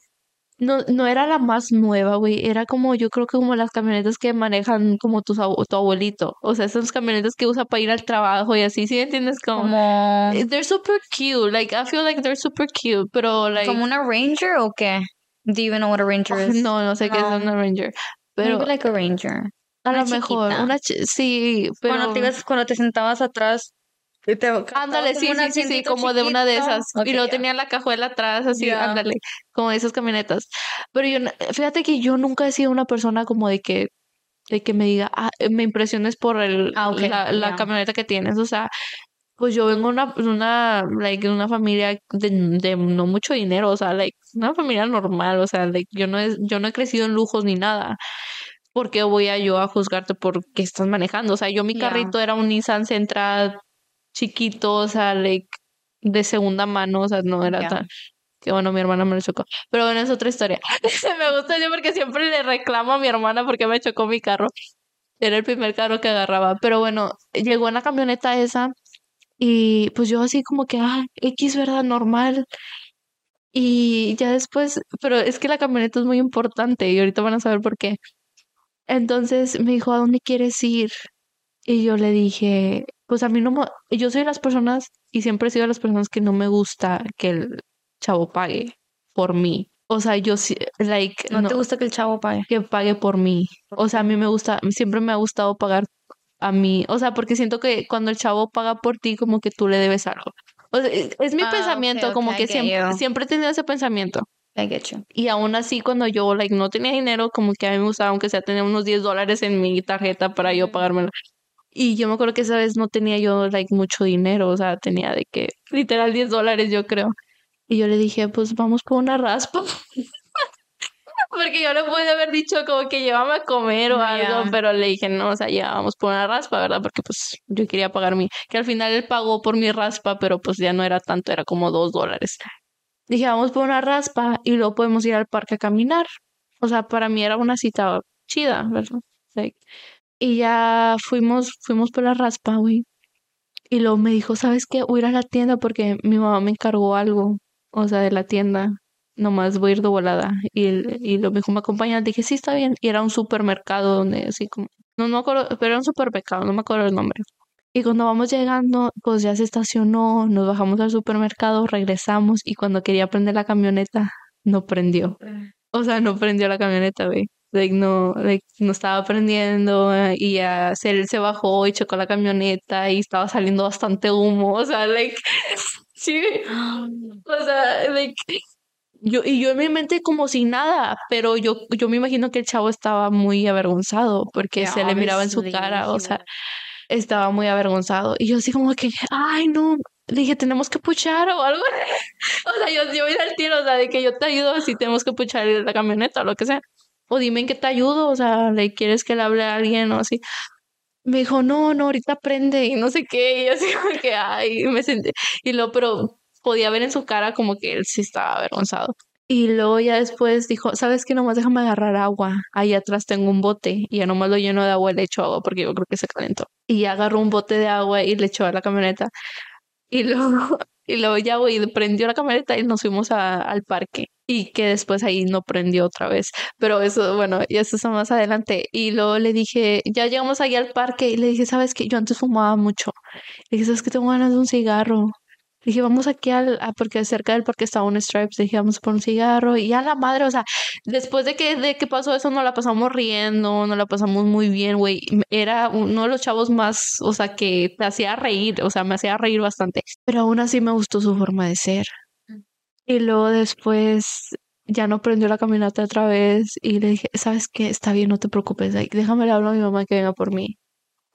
no, no era la más nueva, güey. Era como, yo creo que como las camionetas que manejan como abu- tu abuelito. O sea, esas camionetas que usa para ir al trabajo y así, ¿sí entiendes? Como, Como, they're super cute. Like, I feel like they're super cute, pero like, como una Ranger o qué? Do you even know what a Ranger is? no, no sé qué es No. una Ranger. Pero, Maybe like a Ranger. A lo mejor, una sí, pero Cuando te, ibas- cuando te sentabas atrás. Y te- ándale, sí, sí, sí, sí, como de una de chiquito. esas. Ok, y luego ya. tenía la cajuela atrás, así, ándale, como de esas camionetas. Pero yo, fíjate que yo nunca he sido una persona como de que, de que me diga, ah, me impresiones por el, Ah, ok, la, la ya. camioneta que tienes. O sea, pues yo vengo de una, una, like, una familia de, de no mucho dinero, o sea, like, una familia normal, o sea, like, yo no he, yo no he crecido en lujos ni nada. ¿Por qué voy a yo a juzgarte por qué estás manejando? O sea, yo mi carrito era un Nissan Sentra chiquito, o sea, like, de segunda mano, o sea, no era tan... Que bueno, mi hermana me lo chocó. Pero bueno, es otra historia. [LAUGHS] me gusta yo porque siempre le reclamo a mi hermana porque me chocó mi carro. Era el primer carro que agarraba. Pero bueno, llegó en la camioneta esa y pues yo así como que, ah, X, ¿verdad? Normal. Y ya después, pero es que la camioneta es muy importante y ahorita van a saber por qué. Entonces me dijo, ¿a dónde quieres ir? Y yo le dije, pues a mí no me, yo soy de las personas y siempre he sido de las personas que no me gusta que el chavo pague por mí. O sea, yo sí, like, No, no, te gusta que el chavo pague. que pague por mí. O sea, a mí me gusta, siempre me ha gustado pagar a mí. O sea, porque siento que cuando el chavo paga por ti, como que tú le debes algo. O sea, es, mi Ah, pensamiento, como que siempre, siempre he tenido ese pensamiento. I get you. Y aún así, cuando yo, like, no tenía dinero, como que a mí me gustaba, aunque sea tener unos 10 dólares en mi tarjeta para yo Ujú. Y yo me acuerdo que esa vez no tenía yo, like, mucho dinero, o sea, tenía de que, literal, 10 dólares, yo creo. Y yo le dije, pues vamos por una raspa. [LAUGHS] Porque yo le pude haber dicho como que llévame a comer o algo, pero le dije, no, o sea, ya vamos por una raspa, ¿verdad? Porque pues yo quería pagar mi, que al final él pagó por mi raspa, pero pues ya no era tanto, era como dos dólares. Dije, vamos por una raspa y luego podemos ir al parque a caminar. O sea, para mí era una cita chida, ¿verdad? Like, y ya fuimos, fuimos por la raspa, güey. Y luego me dijo, ¿sabes qué? Voy a ir a la tienda porque mi mamá me encargó algo, o sea, de la tienda. Nomás voy a ir de volada. Y, y lo me dijo, ¿me acompañas? Dije, sí, está bien. Y era un supermercado donde así como, no, no me acuerdo, pero era un supermercado, no me acuerdo el nombre. Y cuando vamos llegando, pues ya se estacionó, nos bajamos al supermercado, regresamos y cuando quería prender la camioneta, no prendió. O sea, no prendió la camioneta, güey. Like, no, like, no estaba prendiendo eh, y ya se, él se bajó y chocó la camioneta y estaba saliendo bastante humo. O sea, like, [LAUGHS] sí, o sea, like, yo, y yo en mi mente como si nada, pero yo, yo me imagino que el chavo estaba muy avergonzado porque Yeah, se le miraba en su cara, o sea, estaba muy avergonzado. Y yo así como que, ay, no, le dije, tenemos que puchar o algo. [LAUGHS] O sea, yo, yo iba al tiro, o sea, de que yo te ayudo si tenemos que puchar la camioneta o lo que sea. O dime en qué te ayudo, o sea, ¿le quieres que le hable a alguien o así? Me dijo, no, no, ahorita prende y no sé qué. Y así [LAUGHS] como que, ay, me senté. Y luego, pero podía ver en su cara como que él sí estaba avergonzado. Y luego ya después dijo, ¿sabes qué? Nomás déjame agarrar agua. Ahí atrás tengo un bote y ya nomás lo lleno de agua y le echo agua porque yo creo que se calentó. Y ya agarró un bote de agua y le echó a la camioneta. Y luego, [LAUGHS] y luego ya, güey, prendió la camioneta y nos fuimos a- al parque. Y que después ahí no prendió otra vez. Pero eso, bueno, y eso es más adelante. Y luego le dije, ya llegamos ahí al parque y le dije, ¿sabes qué? Yo antes fumaba mucho. Le dije, ¿sabes qué? Tengo ganas de un cigarro. Le dije, vamos aquí al, porque cerca del parque estaba un Stripes. Le dije, vamos por un cigarro. Y a la madre, o sea, después de que, de que pasó eso, nos la pasamos riendo, nos la pasamos muy bien, güey. Era uno de los chavos más, o sea, que te hacía reír, o sea, me hacía reír bastante. Pero aún así me gustó su forma de ser. Y luego después ya no prendió la caminata otra vez y le dije, ¿sabes qué? Está bien, no te preocupes, déjame le hablo a mi mamá que venga por mí.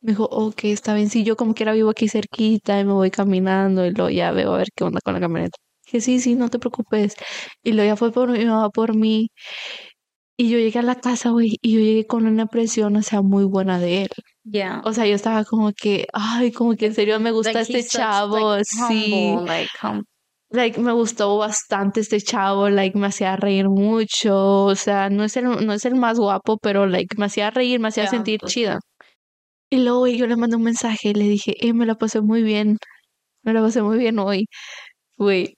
Me dijo, ok, está bien, sí, yo como quiera vivo aquí cerquita y me voy caminando y luego ya veo a ver qué onda con la camioneta. Dije, sí, sí, no te preocupes. Y luego ya fue por mi mamá por mí. Y yo llegué a la casa, güey, y yo llegué con una impresión, o sea, muy buena de él. Yeah. O sea, yo estaba como que, ay, como que en serio me gusta Like, este chavo, like, sí. humble, like, hum- Like, me gustó bastante este chavo, like, me hacía reír mucho, o sea, no es el, no es el más guapo, pero, like, me hacía reír, me hacía Yeah. sentir chida. Y luego yo le mandé un mensaje y le dije, eh, me la pasé muy bien, me la pasé muy bien hoy. Güey,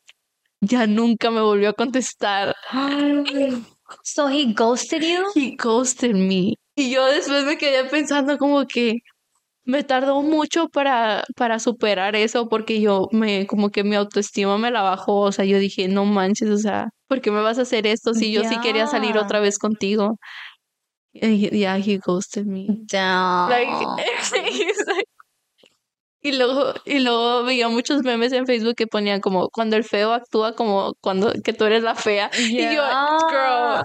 ya nunca me volvió a contestar. So he ghosted you? He ghosted me. Y yo después me quedé pensando como que me tardó mucho para, para superar eso porque yo me, como que mi autoestima me la bajó. O sea, yo dije, no manches, o sea, ¿por qué me vas a hacer esto si yo sí quería salir otra vez contigo? He- yeah, he ghosted me. Like, [LAUGHS] he's like- y luego, y luego veía muchos memes en Facebook que ponían como cuando el feo actúa como cuando que tú eres la fea. Y yo, girl.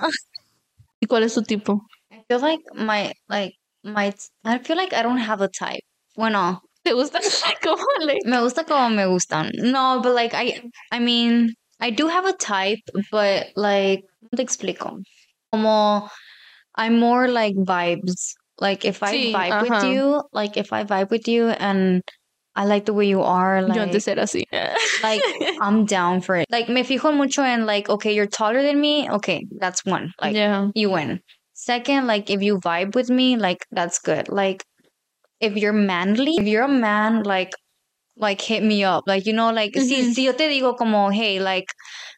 ¿Y cuál es tu tipo? I feel like my like my I feel like I don't have a type. Bueno, [LAUGHS] ¿Te gusta [LAUGHS] como le- me gusta como me gustan. No, but like I I mean, I do have a type, but like ¿cómo te explico? Como I'm more like vibes. Like if I Sí, vibe with you, like if I vibe with you and I like the way you are, like Yo antes era así. like [LAUGHS] I'm down for it. Like me fijo mucho en like okay, you're taller than me. Okay, that's one. Like yeah. you win. Second, like if you vibe with me, like that's good. Like if you're manly, if you're a man, like like hit me up. Like you know, like si, Mhm. si yo te digo como, hey, like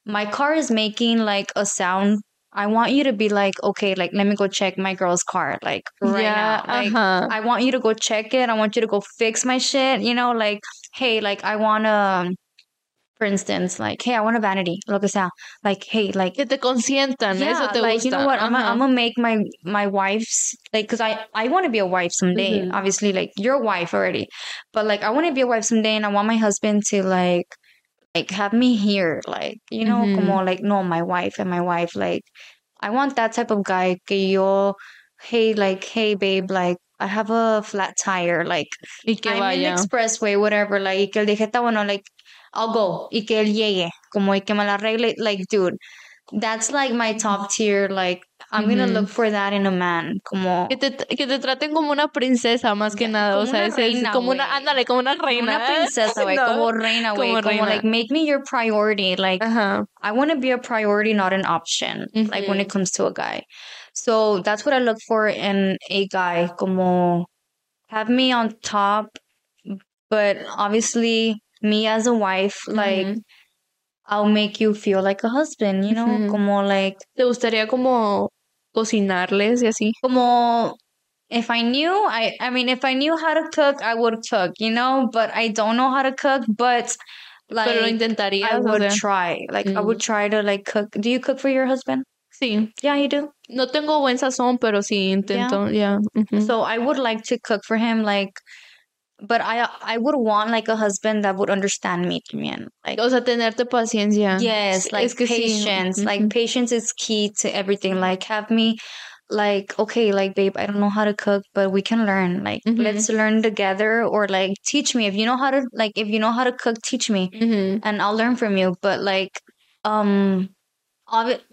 my car is making like a sound. I want you to be like, okay, like let me go check my girl's car, like right yeah, now. Like ajá. I want you to go check it. I want you to go fix my shit. You know, like, hey, like I wanna, for instance, like, hey, I want a vanity, lo que sea. Like, hey, like Que te consientan, eso te like gusta. you know what? I'm gonna I'm gonna make my my wife's like because I I want to be a wife someday. Mhm. Obviously, like you're a wife already, but like I want to be a wife someday, and I want my husband to like like have me here, like you know, Mhm. como like no, my wife and my wife, like I want that type of guy. Que yo, hey, like hey, babe, like I have a flat tire, like I'm vaya. in the expressway, whatever, like, que dije, está bueno, like, I'll go, y que él llegue, como, y que me la arregle, like, dude, that's like my top tier, like, I'm gonna look for that in a man, como, Que te, que te traten como una princesa más que nada, o como sea, una ese es reina, como una, ándale, como una reina, como una princesa, güey, No. como reina, güey, como como, like, make me your priority, like, Ajá. I want to be a priority, not an option, like, when it comes to a guy. So, that's what I look for in a guy, como, have me on top, but obviously, me as a wife, like, Ujú. I'll make you feel like a husband, you know, Ujú. como like, ¿Te gustaría como cocinarles y así? como if I knew, I, I mean, if I knew how to cook, I would cook, you know, but I don't know how to cook, but like, Pero lo intentarías, I o would sea. try, like, I would Mm. try to like cook. Do you cook for your husband? Sí. Yeah, you do. No tengo buen sazón, pero sí intento, ya. ujú. So I would like to cook for him, like, but I, I would want like a husband that would understand me también, like. O sea, tenerte paciencia. Yes, like es que sí. patience. Like Ujú. patience is key to everything. Like have me like okay, like babe, I don't know how to cook, but we can learn. Like Mhm. let's learn together or like teach me if you know how to like if you know how to cook, teach me Ujú. and I'll learn from you. But like um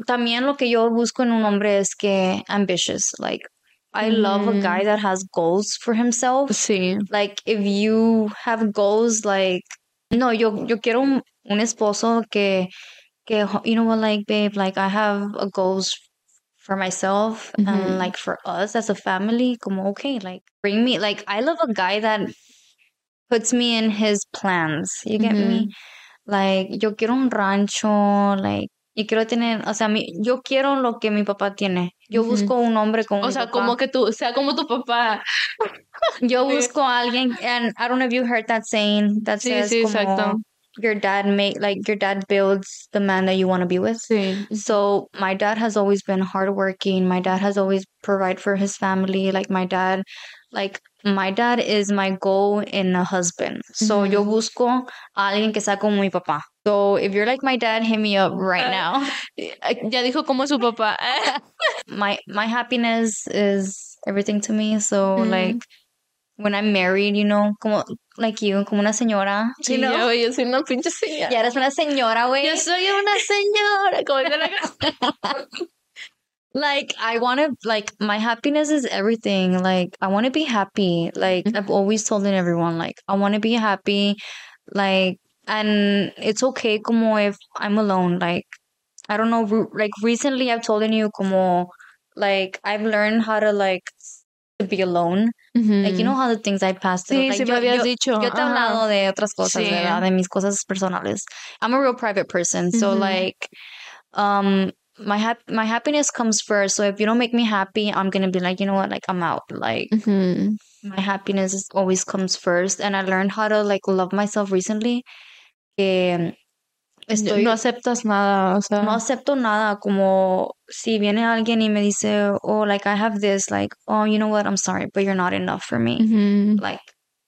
también lo que yo busco en un hombre es que ambitious. Like I love a Mm. guy that has goals for himself Sí. like if you have goals like no yo yo quiero un, un esposo que que you know what like babe like I have a goals for myself Mhm. and like for us as a family como okay like bring me like I love a guy that puts me in his plans you get me like yo quiero un rancho like y quiero tener o sea mi, yo quiero lo que mi papá tiene yo busco un hombre como O mi sea, papá. como que tú, sea como tu papá. Yo Sí. busco a alguien, and I don't know if you heard that saying that Sí, says sí, como exacto. your dad make like your dad builds the man that you want to be with. Sí. So my dad has always been hardworking. My dad has always provide for his family. Like my dad, like my dad is my goal in a husband. So yo Ujú. busco a alguien que sea como mi papá. So if you're like my dad, hit me up right Ah. now. Ya dijo como su papá. [LAUGHS] My my happiness is everything to me. So Ujú. like when I'm married, you know, como like you, como una señora, Sí, you know. yo, yo soy una pinche señora. Ya eres una señora, güey. Yo soy una señora. Como la. [LAUGHS] Like I want to like my happiness is everything. Like I want to be happy. Like Mhm. I've always told everyone like I want to be happy. Like and it's okay como if I'm alone. Like I don't know re- like recently I've told you como like I've learned how to like to be alone. Mm-hmm. Like you know how the things I passed through. Sí, like, sí me habías yo, dicho. yo te he hablado de otras cosas, Sí. ¿verdad? De mis cosas personales. I'm a real private person, so Ujú. like, um, my hap- my happiness comes first. So if you don't make me happy, I'm gonna be like, you know what, like I'm out. Like Ujú. my happiness always comes first, and I learned how to like love myself recently. Que estoy, no aceptas nada, o sea. no acepto nada como si viene alguien y me dice, oh, like I have this, like, oh, you know what, I'm sorry, but you're not enough for me. Ujú. Like,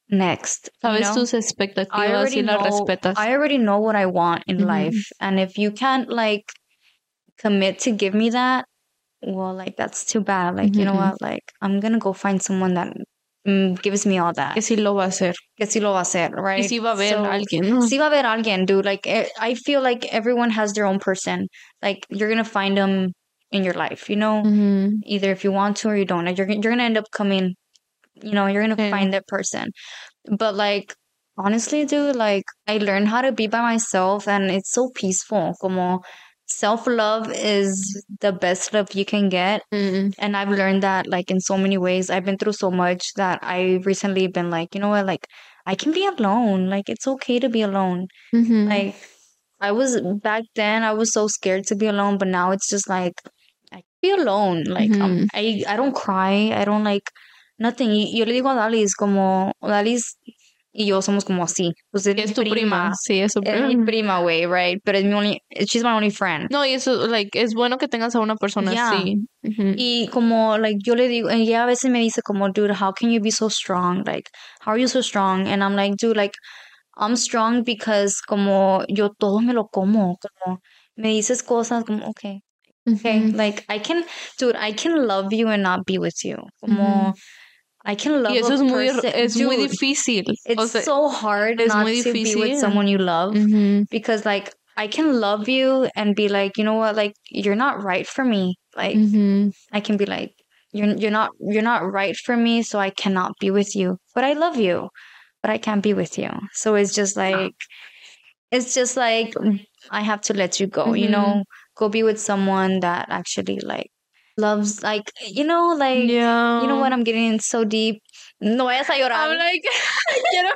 next. Sabes know? tus I expectativas y already las know, respetas. I already know what I want in Ujú. life. And if you can't like commit to give me that, well, like that's too bad. Like, you know what? Like, I'm gonna go find someone that mm, gives me all that. Que sí lo va a hacer. Que sí lo va a hacer, Y right? sí va a haber So, alguien, ¿no? sí va a haber alguien, dude. Like, eh, I feel like everyone has their own person. Like, you're gonna find them in your life, you know? Ujú. Either if you want to or you don't. Like, you're, you're gonna end up coming, you know, you're gonna Sí. find that person. But, like, honestly, dude, like, I learned how to be by myself and it's so peaceful. Como, self love is the best love you can get. Mm. And I've learned that, like, in so many ways. I've been through so much that I recently been like, you know what? Like, I can be alone. Like, it's okay to be alone. Ujú. Like, I was back then, I was so scared to be alone, but now it's just like, I can be alone. Like, um, I, I don't cry. I don't like nothing. Y yo le digo a Dalis, como, Dalis y yo somos como así. Pues es Es tu prima. Sí, es tu Es mi prima. prima, way, right? But it's mi only, she's my only friend. No, y eso, like, es bueno que tengas a una persona Yeah. así. Y como, like, yo le digo, y ella a veces me dice como, dude, how can you be so strong? Like, how are you so strong? And I'm like, dude, like, I'm strong because como yo todo me lo como, como me dices cosas como, okay, okay, Ujú. like, I can, dude, I can love you and not be with you. Como, I can love Y eso a es muy, es muy Dude, difícil. It's O sea, so hard not muy to be with someone you love ujú. because, like, I can love you and be like, you know what, like, you're not right for me. Like, Ujú. I can be like, you're you're not you're not right for me, so I cannot be with you. But I love you, but I can't be with you. So it's just like it's just like I have to let you go, you Mhm. know, go be with someone that actually like loves like you know, like Yeah. you know what I'm getting so deep. No vayas a llorar. I'm like, [LAUGHS] quiero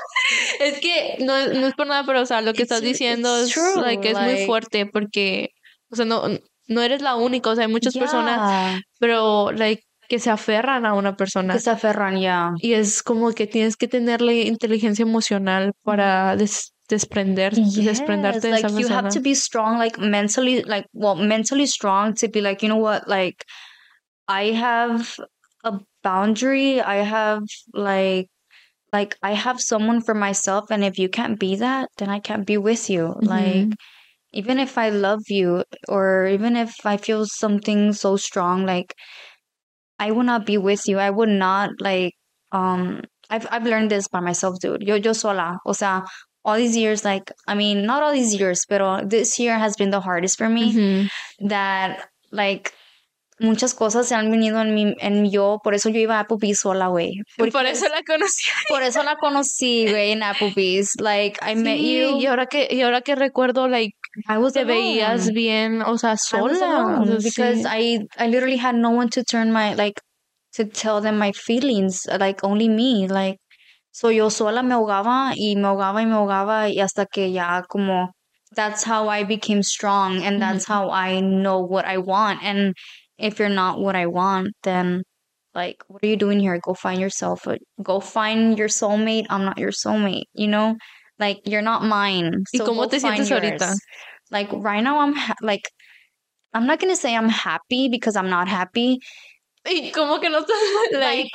[LAUGHS] Es que no, no es por nada, pero o sea, lo que It's- estás diciendo es, true, like, es muy fuerte porque, o sea, no, no eres la única, o sea, hay muchas personas, pero, like, que se aferran a una persona. que se aferran, yeah. Y es como que tienes que tener la inteligencia emocional para des- desprender, desprenderte de like you have to be strong like mentally like well mentally strong to be like you know what like i have a boundary i have like like i have someone for myself and if you can't be that then i can't be with you. Like Mhm. even if i love you or even if i feel something so strong like i will not be with you. I would not like um i've i've learned this by myself dude. Yo yo sola. O sea all these years like i mean not all these years but this year has been the hardest for me Ujú. that like muchas cosas se han venido en mi en yo por eso yo iba a Applebee's sola güey Por eso la conocí. por eso la conocí güey en Applebee's like I met you y ahora que, y ahora que recuerdo, like, I was te veías bien, o sea, I sola. o because sí. I I literally had no one to turn my like to tell them my feelings like only me like so yo sola me ahogaba y me ahogaba y me ahogaba y hasta que ya como that's how I became strong and mm-hmm. that's how I know what I want and if you're not what I want then like what are you doing here go find yourself go find your soulmate I'm not your soulmate you know like you're not mine ¿Y so cómo go te sientes ahorita? yours. like right now I'm ha- like I'm not gonna say I'm happy because I'm not happy. Y como que no estás, [LAUGHS] like, Like,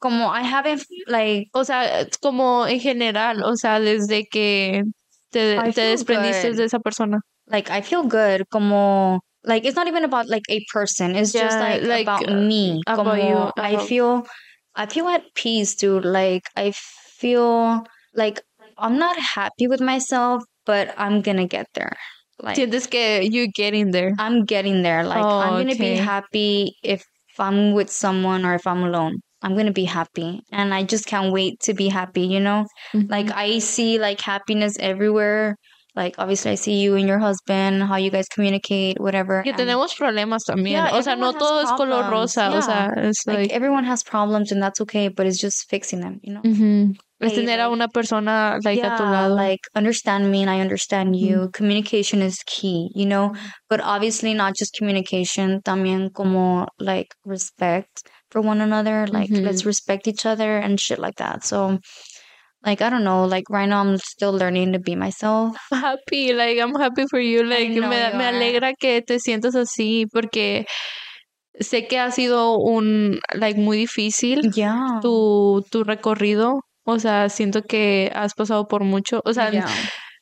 como I haven't like o sea, como en general, o sea, desde que te, te feel desprendiste good. de esa persona. like I feel good. Como like it's not even about like a person. It's just like, like, about uh, me. about Como you, I feel I feel at peace, dude. Like I feel like I'm not happy with myself, but I'm gonna get there. Like Sientes que you getting there. I'm getting there. Like Oh, I'm gonna okay. be happy if I'm with someone or if I'm alone. I'm gonna be happy. And I just can't wait to be happy, you know? Like mm-hmm. I see like happiness everywhere. Like obviously I see you and your husband, how you guys communicate, whatever. que and, tenemos problemas también. Yeah, o sea, no everyone has todo es color problems. rosa. O sea, es like, like, everyone has problems and that's okay, but it's just fixing them, you know? ujú, es tener a una persona like a tu lado. like understand me and I understand you. Communication is key, you know. But obviously not just communication, también como like respect for one another. Like let's respect each other and shit like that. So like I don't know, like right now I'm still learning to be myself. [LAUGHS] Happy, like I'm happy for you. Like me, you me alegra que te sientas así porque sé que ha sido un like muy difícil Yeah. tu, tu recorrido. O sea, siento que has pasado por mucho. O sea, yeah.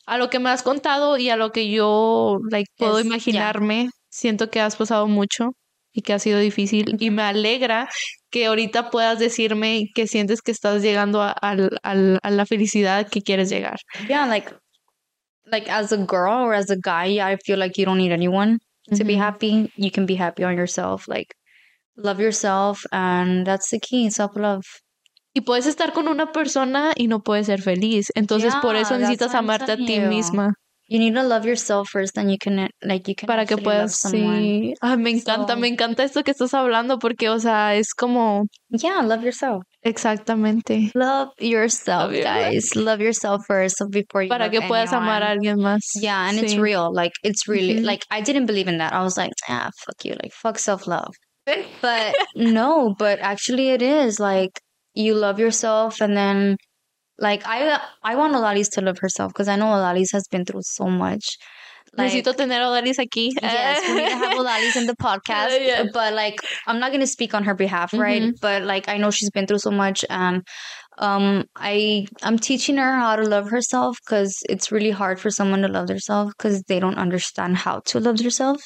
a lo que me has contado y a lo que yo like puedo Es- imaginarme, siento que has pasado mucho y que ha sido difícil. Y me alegra que ahorita puedas decirme que sientes que estás llegando a, al- al- a la felicidad que quieres llegar. Yeah, like like as a girl or as a guy, I feel like you don't need anyone to be happy. You can be happy on yourself. Like love yourself and that's the key, self-love. Y puedes estar con una persona y no puedes ser feliz. Entonces, por Yeah, eso that's necesitas amarte a ti you. misma You need to love yourself first, then you can like you can para que puedas, sí. Ay, me encanta, So- me encanta esto que estás hablando porque, o sea, es como Yeah, love yourself. exactamente Love yourself, Love guys. Love yourself first before you para que puedas amar a anyone. alguien más. Yeah, and it's Sí. real. Like it's really Mhm. like I didn't believe in that. I was like, ah, fuck you. Like fuck self love. [LAUGHS] But no, but actually it is like you love yourself and then like I I want Olalis to love herself because I know Olalis has been through so much. Like Necesito tener a Odalis aquí. yes, we need to have Olalis in the [LAUGHS] podcast. Yeah. But like I'm not gonna speak on her behalf, right? Mhm. But like I know she's been through so much and um I I'm teaching her how to love herself because it's really hard for someone to love themselves because they don't understand how to love themselves.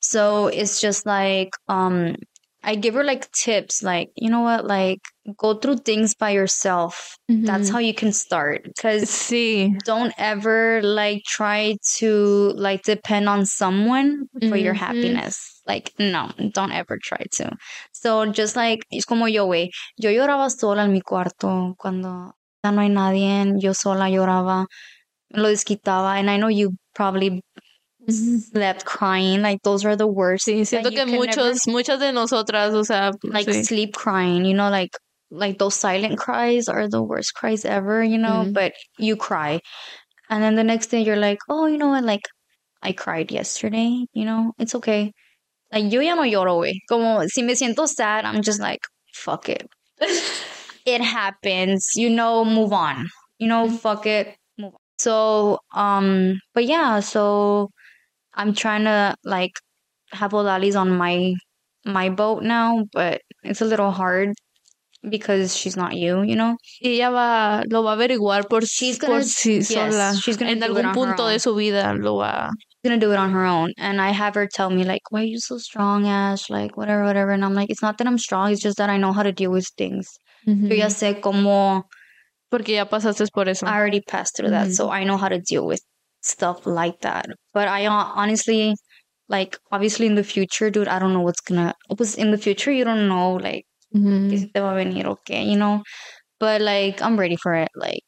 So it's just like um I give her like tips like you know what like go through things by yourself. That's how you can start because see, don't ever like try to like depend on someone for your Mhm. happiness. Like no, don't ever try to. So just like it's como yo, güey. Yo lloraba sola en mi cuarto cuando ya no hay nadie. Yo sola lloraba, lo desquitaba, and I know you probably. [LAUGHS] slept crying. Like those are the worst. That siento que can never- muchos, muchas de nosotras, o sea, like sí. sleep crying. You know, like like those silent cries are the worst cries ever. You know, Mhm. but you cry, and then the next day you're like, oh, you know what? Like I cried yesterday. You know, it's okay. Like yo ya no lloro, güey. Como si me siento sad, I'm just like, fuck it. [LAUGHS] it happens. You know, move on. You know, fuck it, move on. So, um, but yeah, so I'm trying to like have Olalis on my my boat now, but it's a little hard because she's not you, you know. Ella va, lo va a averiguar por, She's gonna- sí yes, sola. she's gonna en do it algún on her punto de own. su vida lo va. She's gonna do it on her own, and I have her tell me like, "Why are you so strong, Ash? Like whatever, whatever." And I'm like, "It's not that I'm strong; it's just that I know how to deal with things. Yo ya sé cómo Porque ya pasaste por eso. I already passed through that, Mhm. so I know how to deal with stuff like that. But I uh, honestly, like, obviously in the future, dude, I don't know what's gonna. Because in the future, you don't know, like, Ujú. que si te va a venir o you know. But like, I'm ready for it, like.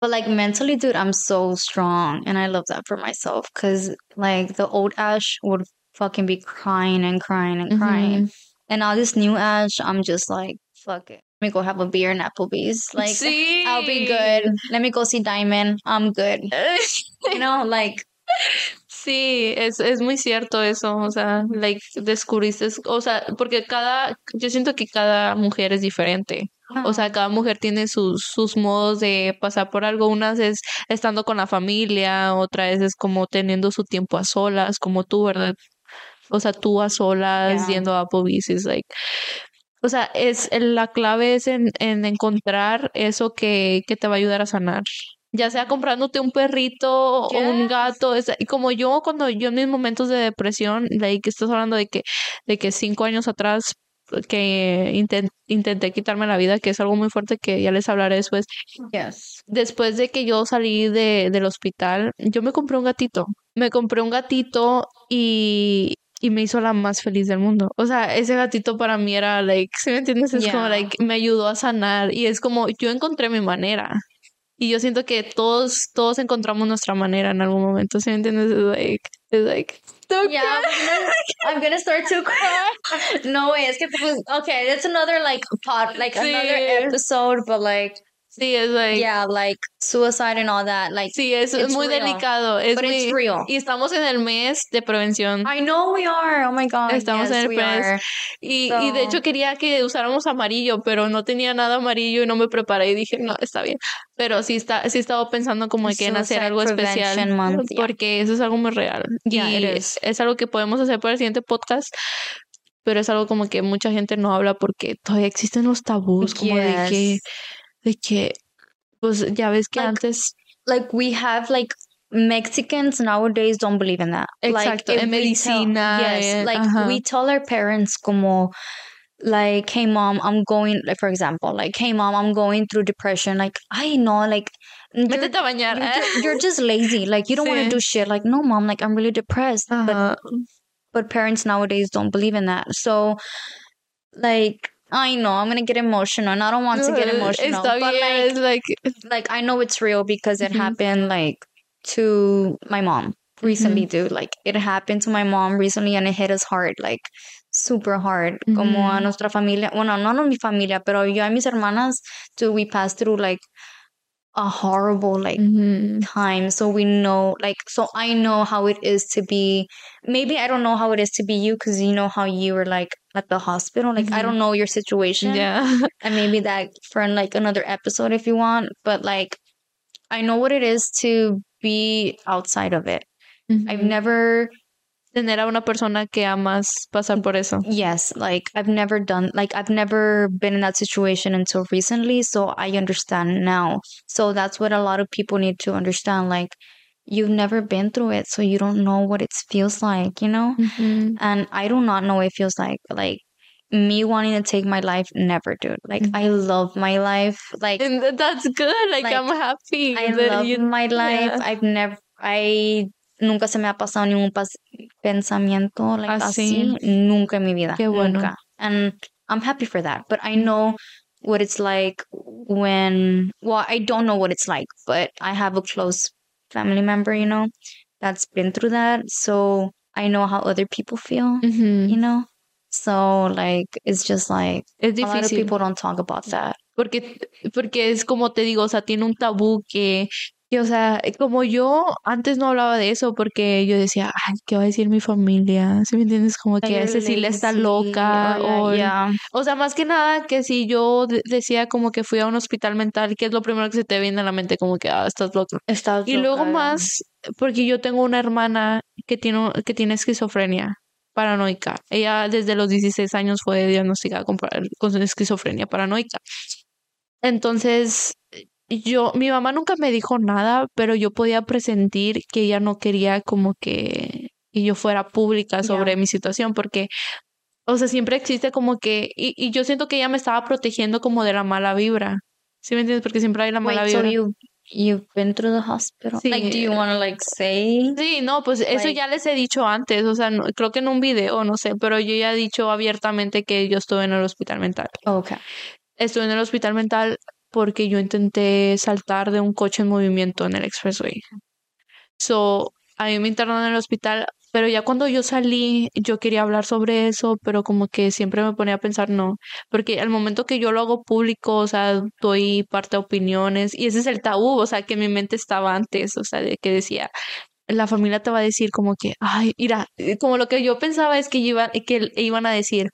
But like mentally, dude, I'm so strong, and I love that for myself. Cause like the old Ash would fucking be crying and crying and mm-hmm. crying, Ujú. and now this new Ash, I'm just like, fuck it. Let me go have a beer in Applebee's. Like, sí. I'll be good. Let me go see Diamond. I'm good. You know, [LAUGHS] like Sí, es, es muy cierto eso, o sea, like, descubriste, o sea, porque cada, yo siento que cada mujer es diferente, o sea, cada mujer tiene sus, sus modos de pasar por algo, unas es estando con la familia, otra vez es como teniendo su tiempo a solas, como tú, ¿verdad? O sea, tú a solas, Yeah. yendo a Applebee's, es like, o sea, es, la clave es en, en encontrar eso que, que te va a ayudar a sanar. Ya sea comprándote un perrito o un gato, es, y como yo cuando yo en mis momentos de depresión, de ahí que estás hablando de que, de que cinco años atrás que inten- intenté quitarme la vida, que es algo muy fuerte que ya les hablaré después. yes. Después de que yo salí de, del hospital, yo me compré un gatito. Me compré un gatito y, y me hizo la más feliz del mundo. O sea, ese gatito para mí era, like, si me entiendes? Es como, Yeah. like, me ayudó a sanar y es como, yo encontré mi manera. Y yo siento que todos, todos encontramos nuestra manera en algún momento, ¿sí me entiendes? Es like, es like, Yeah, I'm gonna, I'm gonna start to cry. [LAUGHS] No way, es que pues, okay, that's another like pod, like Sí. another episode, but like Sí, es like, yeah, like suicide and all that. Like, sí, es muy real, delicado. Es but muy- it's real. Y estamos en el mes de prevención. I know we are. Oh my god. Estamos yes, en el mes. Y, y de hecho So- quería que usáramos amarillo, pero no tenía nada amarillo y no me preparé y dije, no, está bien. Pero sí está, sí he estado pensando como que en hacer algo especial Month, yeah. porque eso es algo muy real. Yeah, y is. es algo que podemos hacer para el siguiente podcast, pero es algo como que mucha gente no habla porque todavía existen los tabús, como de que, Yes. De que, pues ya ves que Like, antes, like we have like Mexicans nowadays don't believe in that. Exacto, like en we tell- yes, eh, like ajá. we tell our parents como like, hey mom, I'm going like for example, like, hey mom, I'm going through depression. Like, I know, like you're, métete a bañar. you're, ju- you're [LAUGHS] just lazy. Like you don't want to do shit. Like, no mom, like I'm really depressed. But but parents nowadays don't believe in that. So like I know I'm gonna get emotional and I don't want to get emotional. Está but bien, like like, like I know it's real because it Ujú. happened like to my mom recently, mm-hmm. dude. Like it happened to my mom recently and it hit us hard, like super hard. Como a mm-hmm. nuestra familia, bueno, no a mi familia, pero yo y mis hermanas, dude, we passed through like a horrible like ujú. time. So we know like so i know how it is to be maybe i don't know how it is to be you because you know how you were like at the hospital. Like i Mhm. don't know your situation. Yeah. [LAUGHS] And maybe that for like another episode if you want but like i know what it is to be outside of it. I've never tener a una persona que amas pasar por eso. yes like i've never done like i've never been in that situation until recently so i understand now so that's what a lot of people need to understand like you've never been through it so you don't know what it feels like you know Ujú. and i do not know what it feels like like me wanting to take my life never dude like i mm-hmm. love my life like And that's good. Like, Like, I'm happy. i love you- my life yeah. i've never i nunca se me ha pasado ningún pas- pensamiento like Así. así nunca en mi vida Qué bueno. nunca and i'm happy for that but i know what it's like when well i don't know what it's like but i have a close family member you know that's been through that so i know how other people feel Ujú. you know so like it's just like Es a lot of people don't talk about that Porque, porque es como te digo, o sea, tiene un tabú que, que, o sea, como yo antes no hablaba de eso porque yo decía, ay, ¿qué va a decir mi familia? ¿Sí me entiendes? Como que Cecilia está loca o, yeah o sea, más que nada que si yo de- decía como que fui a un hospital mental, que es lo primero que se te viene a la mente? Como que, ah, estás loca. Estás Y luego más, porque yo tengo una hermana que tiene, que tiene esquizofrenia paranoica. Ella desde los 16 años fue diagnosticada con, con esquizofrenia paranoica. Entonces, yo, mi mamá nunca me dijo nada, pero yo podía presentir que ella no quería como que, que yo fuera pública sobre mi situación, porque, o sea, siempre existe como que, y, y yo siento que ella me estaba protegiendo como de la mala vibra. ¿Sí me entiendes? Porque siempre hay la mala Wait, so vibra. you you've been through the hospital? Sí. Like, do you want to like say? Sí, no, pues eso ya les he dicho antes, o sea, no- creo que en un video, no sé, pero yo ya he dicho abiertamente que yo estuve en el hospital mental. Okay. Estuve en el hospital mental porque yo intenté saltar de un coche en movimiento en el expressway. So, a mí me internaron en el hospital, pero ya cuando yo salí, yo quería hablar sobre eso, pero como que siempre me ponía a pensar no, porque al momento que yo lo hago público, o sea, doy parte a opiniones y ese es el tabú, o sea, que mi mente estaba antes, o sea, de que decía, la familia te va a decir como que, ay, mira, eh, como lo que yo pensaba es que iban, que iban a decir,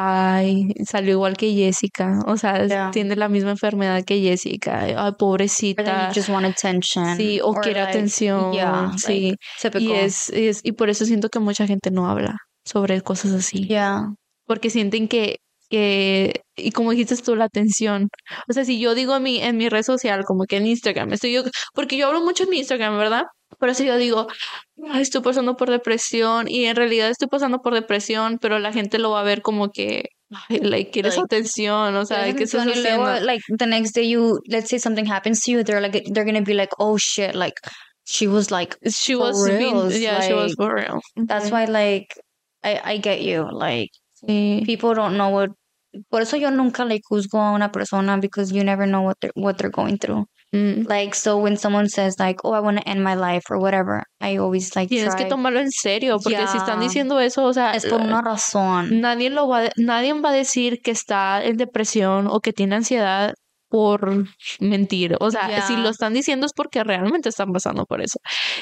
ay, salió igual que Jessica, o sea, Yeah. tiene la misma enfermedad que Jessica, ay, pobrecita, just want attention. sí, o or, quiere like, atención, Yeah. sí, Like, y es, es, y por eso siento que mucha gente no habla sobre cosas así, Yeah. porque sienten que que, y como dijiste tú, la atención. O sea, si yo digo en mi, en mi red social, como que en Instagram, estoy yo, porque yo hablo mucho en mi Instagram, ¿verdad? Pero si yo digo, "Ay, estoy pasando por depresión, y en realidad estoy pasando por depresión, pero la gente lo va a ver como que, like, quieres Like, atención, o sea, ¿qué estás Y luego, haciendo? like the next day you let's say something happens to you, they're like they're gonna be like, oh shit, like she was like She was reals, yeah, she was like, for real. that's why like I, I get you. Like Sí. people don't know what por eso yo nunca like juzgo a una persona because you never know what they're what they're going through. Mm. Like so when someone says like, Oh, I wanna end my life or whatever, I always like Tienes que tomarlo en serio, porque si están diciendo eso, o sea, es por una razón. Nadie lo va, a- nadie va a decir que está en depresión o que tiene ansiedad por mentir. O sea, si lo están diciendo es porque realmente están pasando por eso.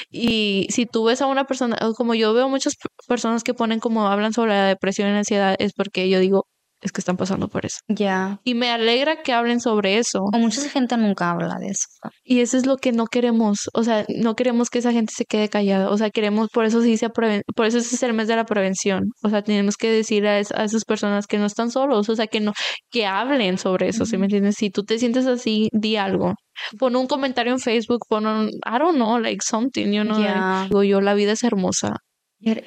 Y si tú ves a una persona, como yo veo muchas personas que ponen como hablan sobre la depresión y la ansiedad, es porque yo digo, es que están pasando por eso. Ya. Y me alegra que hablen sobre eso. O mucha gente nunca habla de eso. Y eso es lo que no queremos. O sea, no queremos que esa gente se quede callada. O sea, queremos, por eso se dice, preven- por eso es el mes de la prevención. O sea, tenemos que decir a, es- a esas personas que no están solos. O sea, que no, que hablen sobre eso. ¿Sí me entiendes? Si tú te sientes así, di algo. Pon un comentario en Facebook, pon un, I don't know, like something, you know. like, digo yo, la vida es hermosa. Is.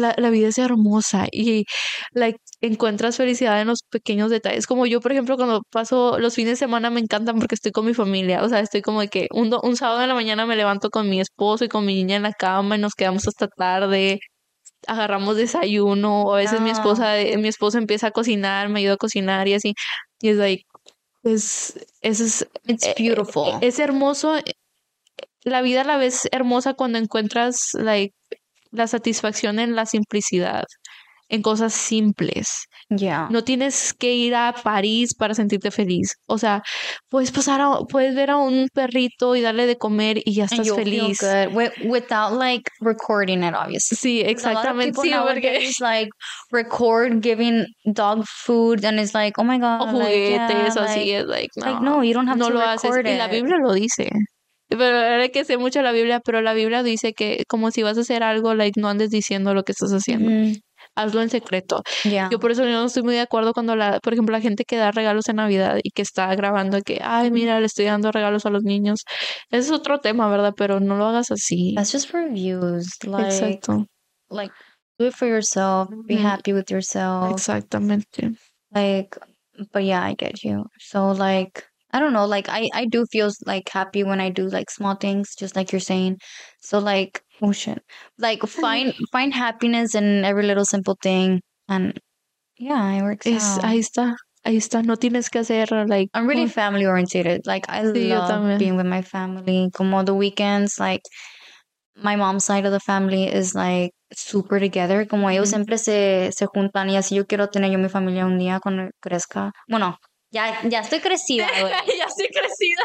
La, la vida es hermosa y like, encuentras felicidad en los pequeños detalles. Como yo, por ejemplo, cuando paso los fines de semana me encantan porque estoy con mi familia. O sea, estoy como de que un, do- un sábado en la mañana me levanto con mi esposo y con mi niña en la cama y nos quedamos hasta tarde. Agarramos desayuno, o a veces mi Ah. esposa, eh, mi esposo empieza a cocinar, me ayuda a cocinar y así. Y es like, pues, eso es, It's eh, beautiful. es hermoso. La vida a la vez hermosa cuando encuentras like, la satisfacción en la simplicidad, en cosas simples. yeah. No tienes que ir a París para sentirte feliz. O sea, puedes pasar a, puedes ver a un perrito y darle de comer y ya estás feliz. feel good wi- without like recording it, obviously. Sí, exactamente. Sí, porque nowadays, like record giving dog food and it's like, oh my god, o like, yeah, juguetes o así like, es like, like, no, no, you don't have no to lo haces. record Y la it. Biblia lo dice. Pero ahora que sé mucho la Biblia, pero la Biblia dice que como si vas a hacer algo, like no andes diciendo lo que estás haciendo. Mhm. Hazlo en secreto. Yeah. Yo por eso yo no estoy muy de acuerdo cuando la, por ejemplo, la gente que da regalos en Navidad y que está grabando que, ay, mira, le estoy dando regalos a los niños. Ese es otro tema, ¿verdad? Pero no lo hagas así. That's just for views. Like, Exacto, like do it for yourself. Be Ujú. happy with yourself. exactamente. Like, but yeah, I get you. So like, I don't know. Like, I I do feel like happy when I do like small things, just like you're saying. So like, oh shit, like [LAUGHS] find find happiness in every little simple thing, and yeah, it works Es, out. ahí está, ahí está. No tienes que hacer, like, I'm really family oriented. Like I Sí, love being with my family. Como the weekends, like my mom's side of the family is like super together. Como ellos Ujú. siempre se, se juntan y así yo quiero tener yo mi familia un día cuando crezca. Bueno, ya, ya estoy crecida, [LAUGHS] güey. ya estoy crecida.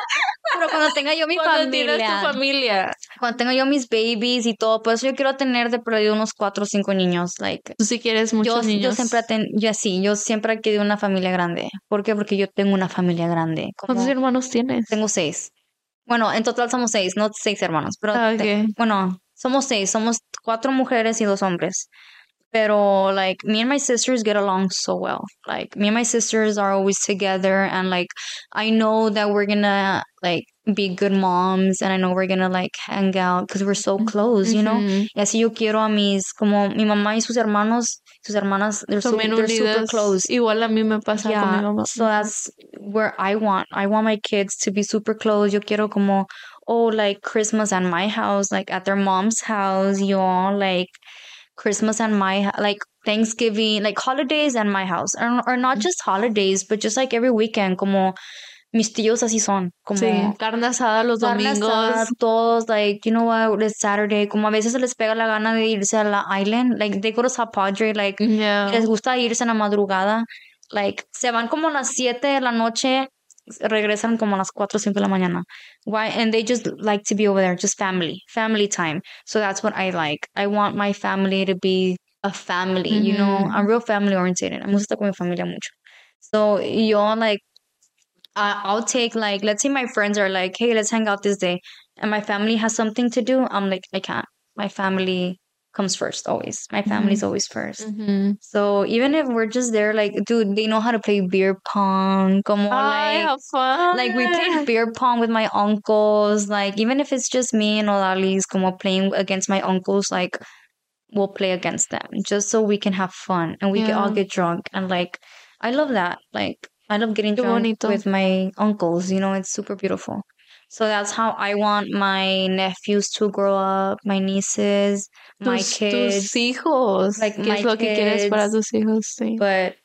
Pero cuando tenga yo mi Cuando tienes tu familia, familia. cuando tenga yo mis babies y todo, por eso yo quiero tener de perdido unos cuatro o cinco niños. Like, Tú sí quieres yo, muchos yo niños. siempre, ten- yo sí, yo siempre he querido una familia grande. ¿Por qué? Porque yo tengo una familia grande. ¿Cuántos hermanos tienes? Tengo seis. Bueno, en total somos seis, no seis hermanos, pero Ah, te- ok. bueno, somos seis, somos cuatro mujeres y dos hombres. Pero like me and my sisters get along so well. Like me and my sisters are always together and like I know that we're gonna like be good moms and I know we're gonna like hang out because we're so mm-hmm. close, you know? Ujú. Y así yo quiero a mis, como mi mamá y sus hermanos, sus hermanas, they're, so, bien they're super close. Igual a mí me pasa con mi mamá. so that's where I want. I want my kids to be super close. Yo quiero como, oh, like Christmas at my house, like at their mom's house, you all like Christmas at my like Thanksgiving, like holidays at my house, or, or not just holidays, but just like every weekend, como mis tíos así son, como Sí, carne asada los carne domingos. asada, todos, like, you know what, it's Saturday, como a veces se les pega la gana de irse a la island, like, they go to South Padre, like, Yeah. les gusta irse en la madrugada. Like, se van como a las 7 de la noche, regresan como a las 4 o 5 de la mañana. Why? And they just like to be over there, just family, family time. So that's what I like. I want my family to be a family, you know? Mm-hmm. I'm real family oriented. Me gusta con mi familia mucho. So, yo, like, I- I'll take, like, let's say my friends are like, hey, let's hang out this day. And my family has something to do. I'm like, I can't. My family comes first, always. My family's always 1st Ujú. so even if we're just there, like, dude, they know how to play beer pong. Como Ay, like, like we played beer pong with my uncles. Like even if it's just me and Olalis, como playing against my uncles, like we'll play against them just so we can have fun and we can all get drunk. And like I love that. Like I love getting drunk with my uncles. You know, it's super beautiful. So that's how I want my nephews to grow up, my nieces, my tus, kids. tus hijos. Like, ¿Qué my es lo que quieres para tus hijos? Sí. But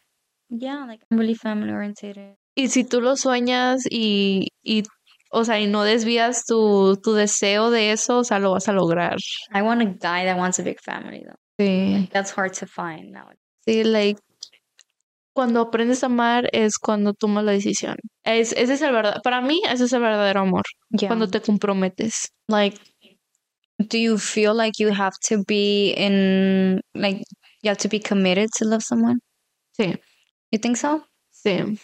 yeah, like I'm really family oriented. Y si tú lo sueñas y, y, o sea, y no desvías tu, tu deseo de eso, o sea, lo vas a lograr. I want a guy that wants a big family though. Sí. That's hard to find now. Sí, like, cuando aprendes a amar es cuando tomas la decisión. Es, ese es el verdad, para mí ese es el verdadero amor, Yeah. cuando te comprometes. like do you feel like you have to be in like you have to be committed to love someone? Sí, You think so? sí.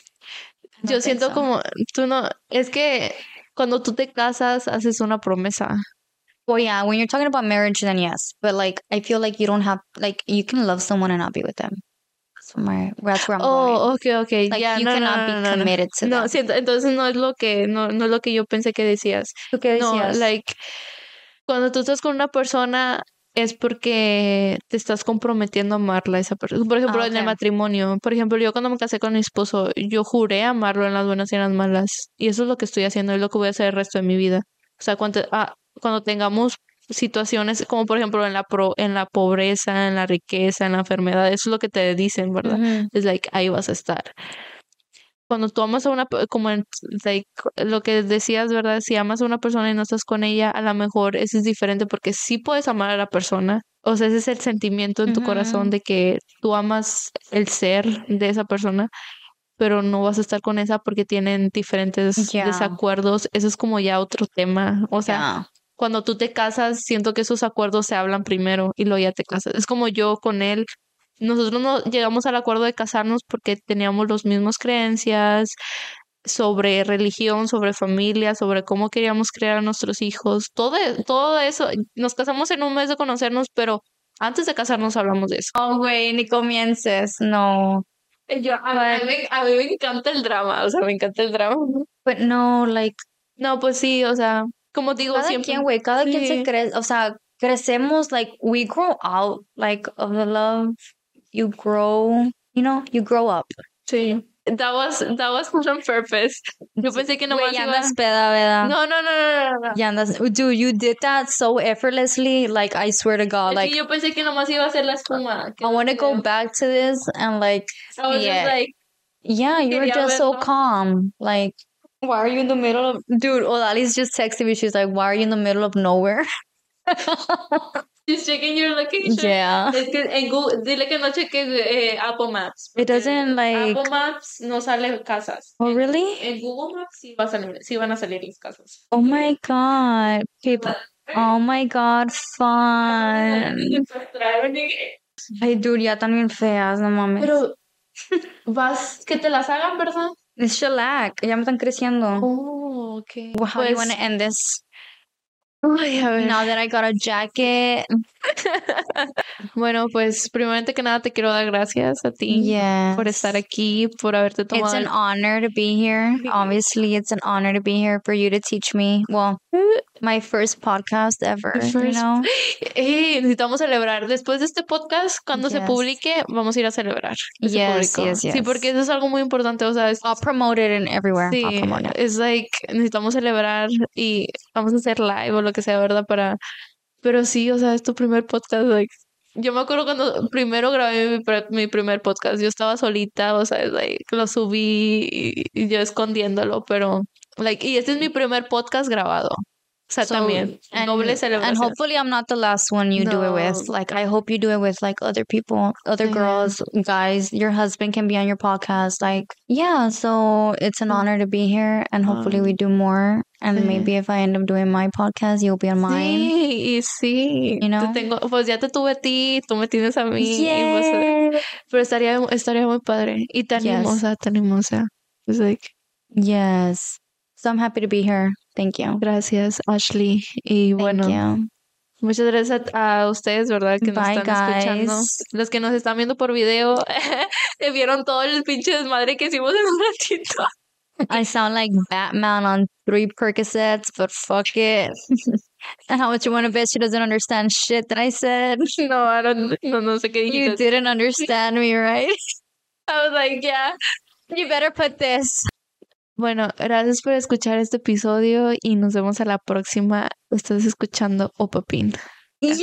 Yo siento so. como, tú no, es que cuando tú te casas haces una promesa. Well, yeah, when you're talking about marriage, then yes. But like, I feel like you don't have like you can love someone and not be with them. That's where I'm. Oh, okay, okay. Like ya, you no, no, cannot no, be no, no. committed to No, siento, entonces no es lo que, no, no es lo que yo pensé que decías. ¿Tú qué No, decías? like, cuando tú estás con una persona es porque te estás comprometiendo a amarla a esa persona. Por ejemplo, Ah, en el matrimonio. Por ejemplo, yo cuando me casé con mi esposo, yo juré amarlo en las buenas y en las malas. Y eso es lo que estoy haciendo, es lo que voy a hacer el resto de mi vida. O sea, cuando, ah, cuando tengamos situaciones como por ejemplo en la pro, en la pobreza, en la riqueza, en la enfermedad, eso es lo que te dicen, ¿verdad? Es like ahí vas a estar. Cuando tú amas a una, como en, like, lo que decías, ¿verdad? Si amas a una persona y no estás con ella, a lo mejor eso es diferente porque sí puedes amar a la persona. O sea, ese es el sentimiento en tu corazón de que tú amas el ser de esa persona, pero no vas a estar con esa porque tienen diferentes desacuerdos. Eso es como ya otro tema. O sea, Yeah. Cuando tú te casas, siento que esos acuerdos se hablan primero y luego ya te casas. Es como yo con él. Nosotros no llegamos al acuerdo de casarnos porque teníamos las mismas creencias sobre religión, sobre familia, sobre cómo queríamos criar a nuestros hijos. Todo, todo eso. Nos casamos en un mes de conocernos, pero antes de casarnos hablamos de eso. Oh, güey, ni comiences. No. Yo, a, mí, me- a mí me encanta el drama, o sea, me encanta el drama. But no, like, No, pues sí, o sea, como digo, cada siempre. quien, güey, cada quien se Sí. cree, o sea, crecemos, like, we grow out, like, of the love. You grow, you know, you grow up. Sí. That was, that was on purpose. Yo pensé que Güey, nomás ya iba... andas peda, ¿verdad? No, no, no, no, no, no. Ya andas, dude, you did that so effortlessly, like, I swear to God, like, yo pensé que nomás iba a hacer la espuma. I want to no go back to this and, like, I was yeah. just like, Yeah, you were just so calm. Like, why are you in the middle of [LAUGHS] dude? Odali's just texting me. She's like, why are you in the middle of nowhere? [LAUGHS] She's checking your location. yeah. Es que en Google, dile que no cheque eh, Apple Maps. It doesn't like. Apple Maps no sale casas. Oh, really? En Google Maps sí, va a salir, sí van a salir las casas. Oh my god. People. Oh my god. Fun. [LAUGHS] Ay, dude, ya también feas, no mames. Pero vas, que te las hagan, ¿verdad? It's shellac. Ya me están creciendo. Oh, okay. Well, how do you Pues, want to end this? ay, a ver. Now that I got a jacket. [LAUGHS] Bueno, pues primeramente que nada te quiero dar gracias a ti Yes. por estar aquí, por haberte tomado. It's an honor to be here. Obviously, it's an honor to be here for you to teach me. Well, eh, my first podcast ever, Your you first- know? [GASPS] Eh, necesitamos celebrar. Después de este podcast, cuando se Yes. publique, vamos a ir a celebrar. que se Yes, yes, Sí, porque eso es algo muy importante, o sea, es, I'll promote it in everywhere. sí, es like, necesitamos celebrar y vamos a hacer live o lo que sea, ¿verdad? Para, pero sí, o sea, es tu primer podcast, like, yo me acuerdo cuando primero grabé mi, mi primer podcast, yo estaba solita, o sea, es like, lo subí y, y yo escondiéndolo, pero, like, y este es mi primer podcast grabado. O sea, So, también, and, doble and hopefully I'm not the last one you do it with. Like I hope you do it with like other people, other Yeah. girls, guys. Your husband can be on your podcast. Like yeah, so it's an Mm. honor to be here, and hopefully we do more. And Yeah. maybe if I end up doing my podcast, you'll be on mine. Sí, y sí. You Te know? tengo, pues ya te tuve a ti, tú me tienes a mí. y pues, Yeah. pero estaría, estaría muy padre. Y te Yes. animo, o sea, te animo, o sea. It's like, Yes. So I'm happy to be here. Thank you. gracias, Ashley. Y Thank bueno, you. muchas gracias a, a ustedes, ¿verdad? Que nos Bye, están escuchando. guys. Los que nos están viendo por video, [LAUGHS] eh, vieron todo el pinche desmadre que hicimos en un ratito. I sound like Batman on three Percocets, but fuck it. and [LAUGHS] how much you want to bet she doesn't understand shit that I said? [LAUGHS] No, I don't, no, no sé qué dijiste. You didn't understand me, right? I was like, yeah. You better put this. Bueno, gracias por escuchar este episodio y nos vemos a la próxima. Estás escuchando Opapín. ¡Yay!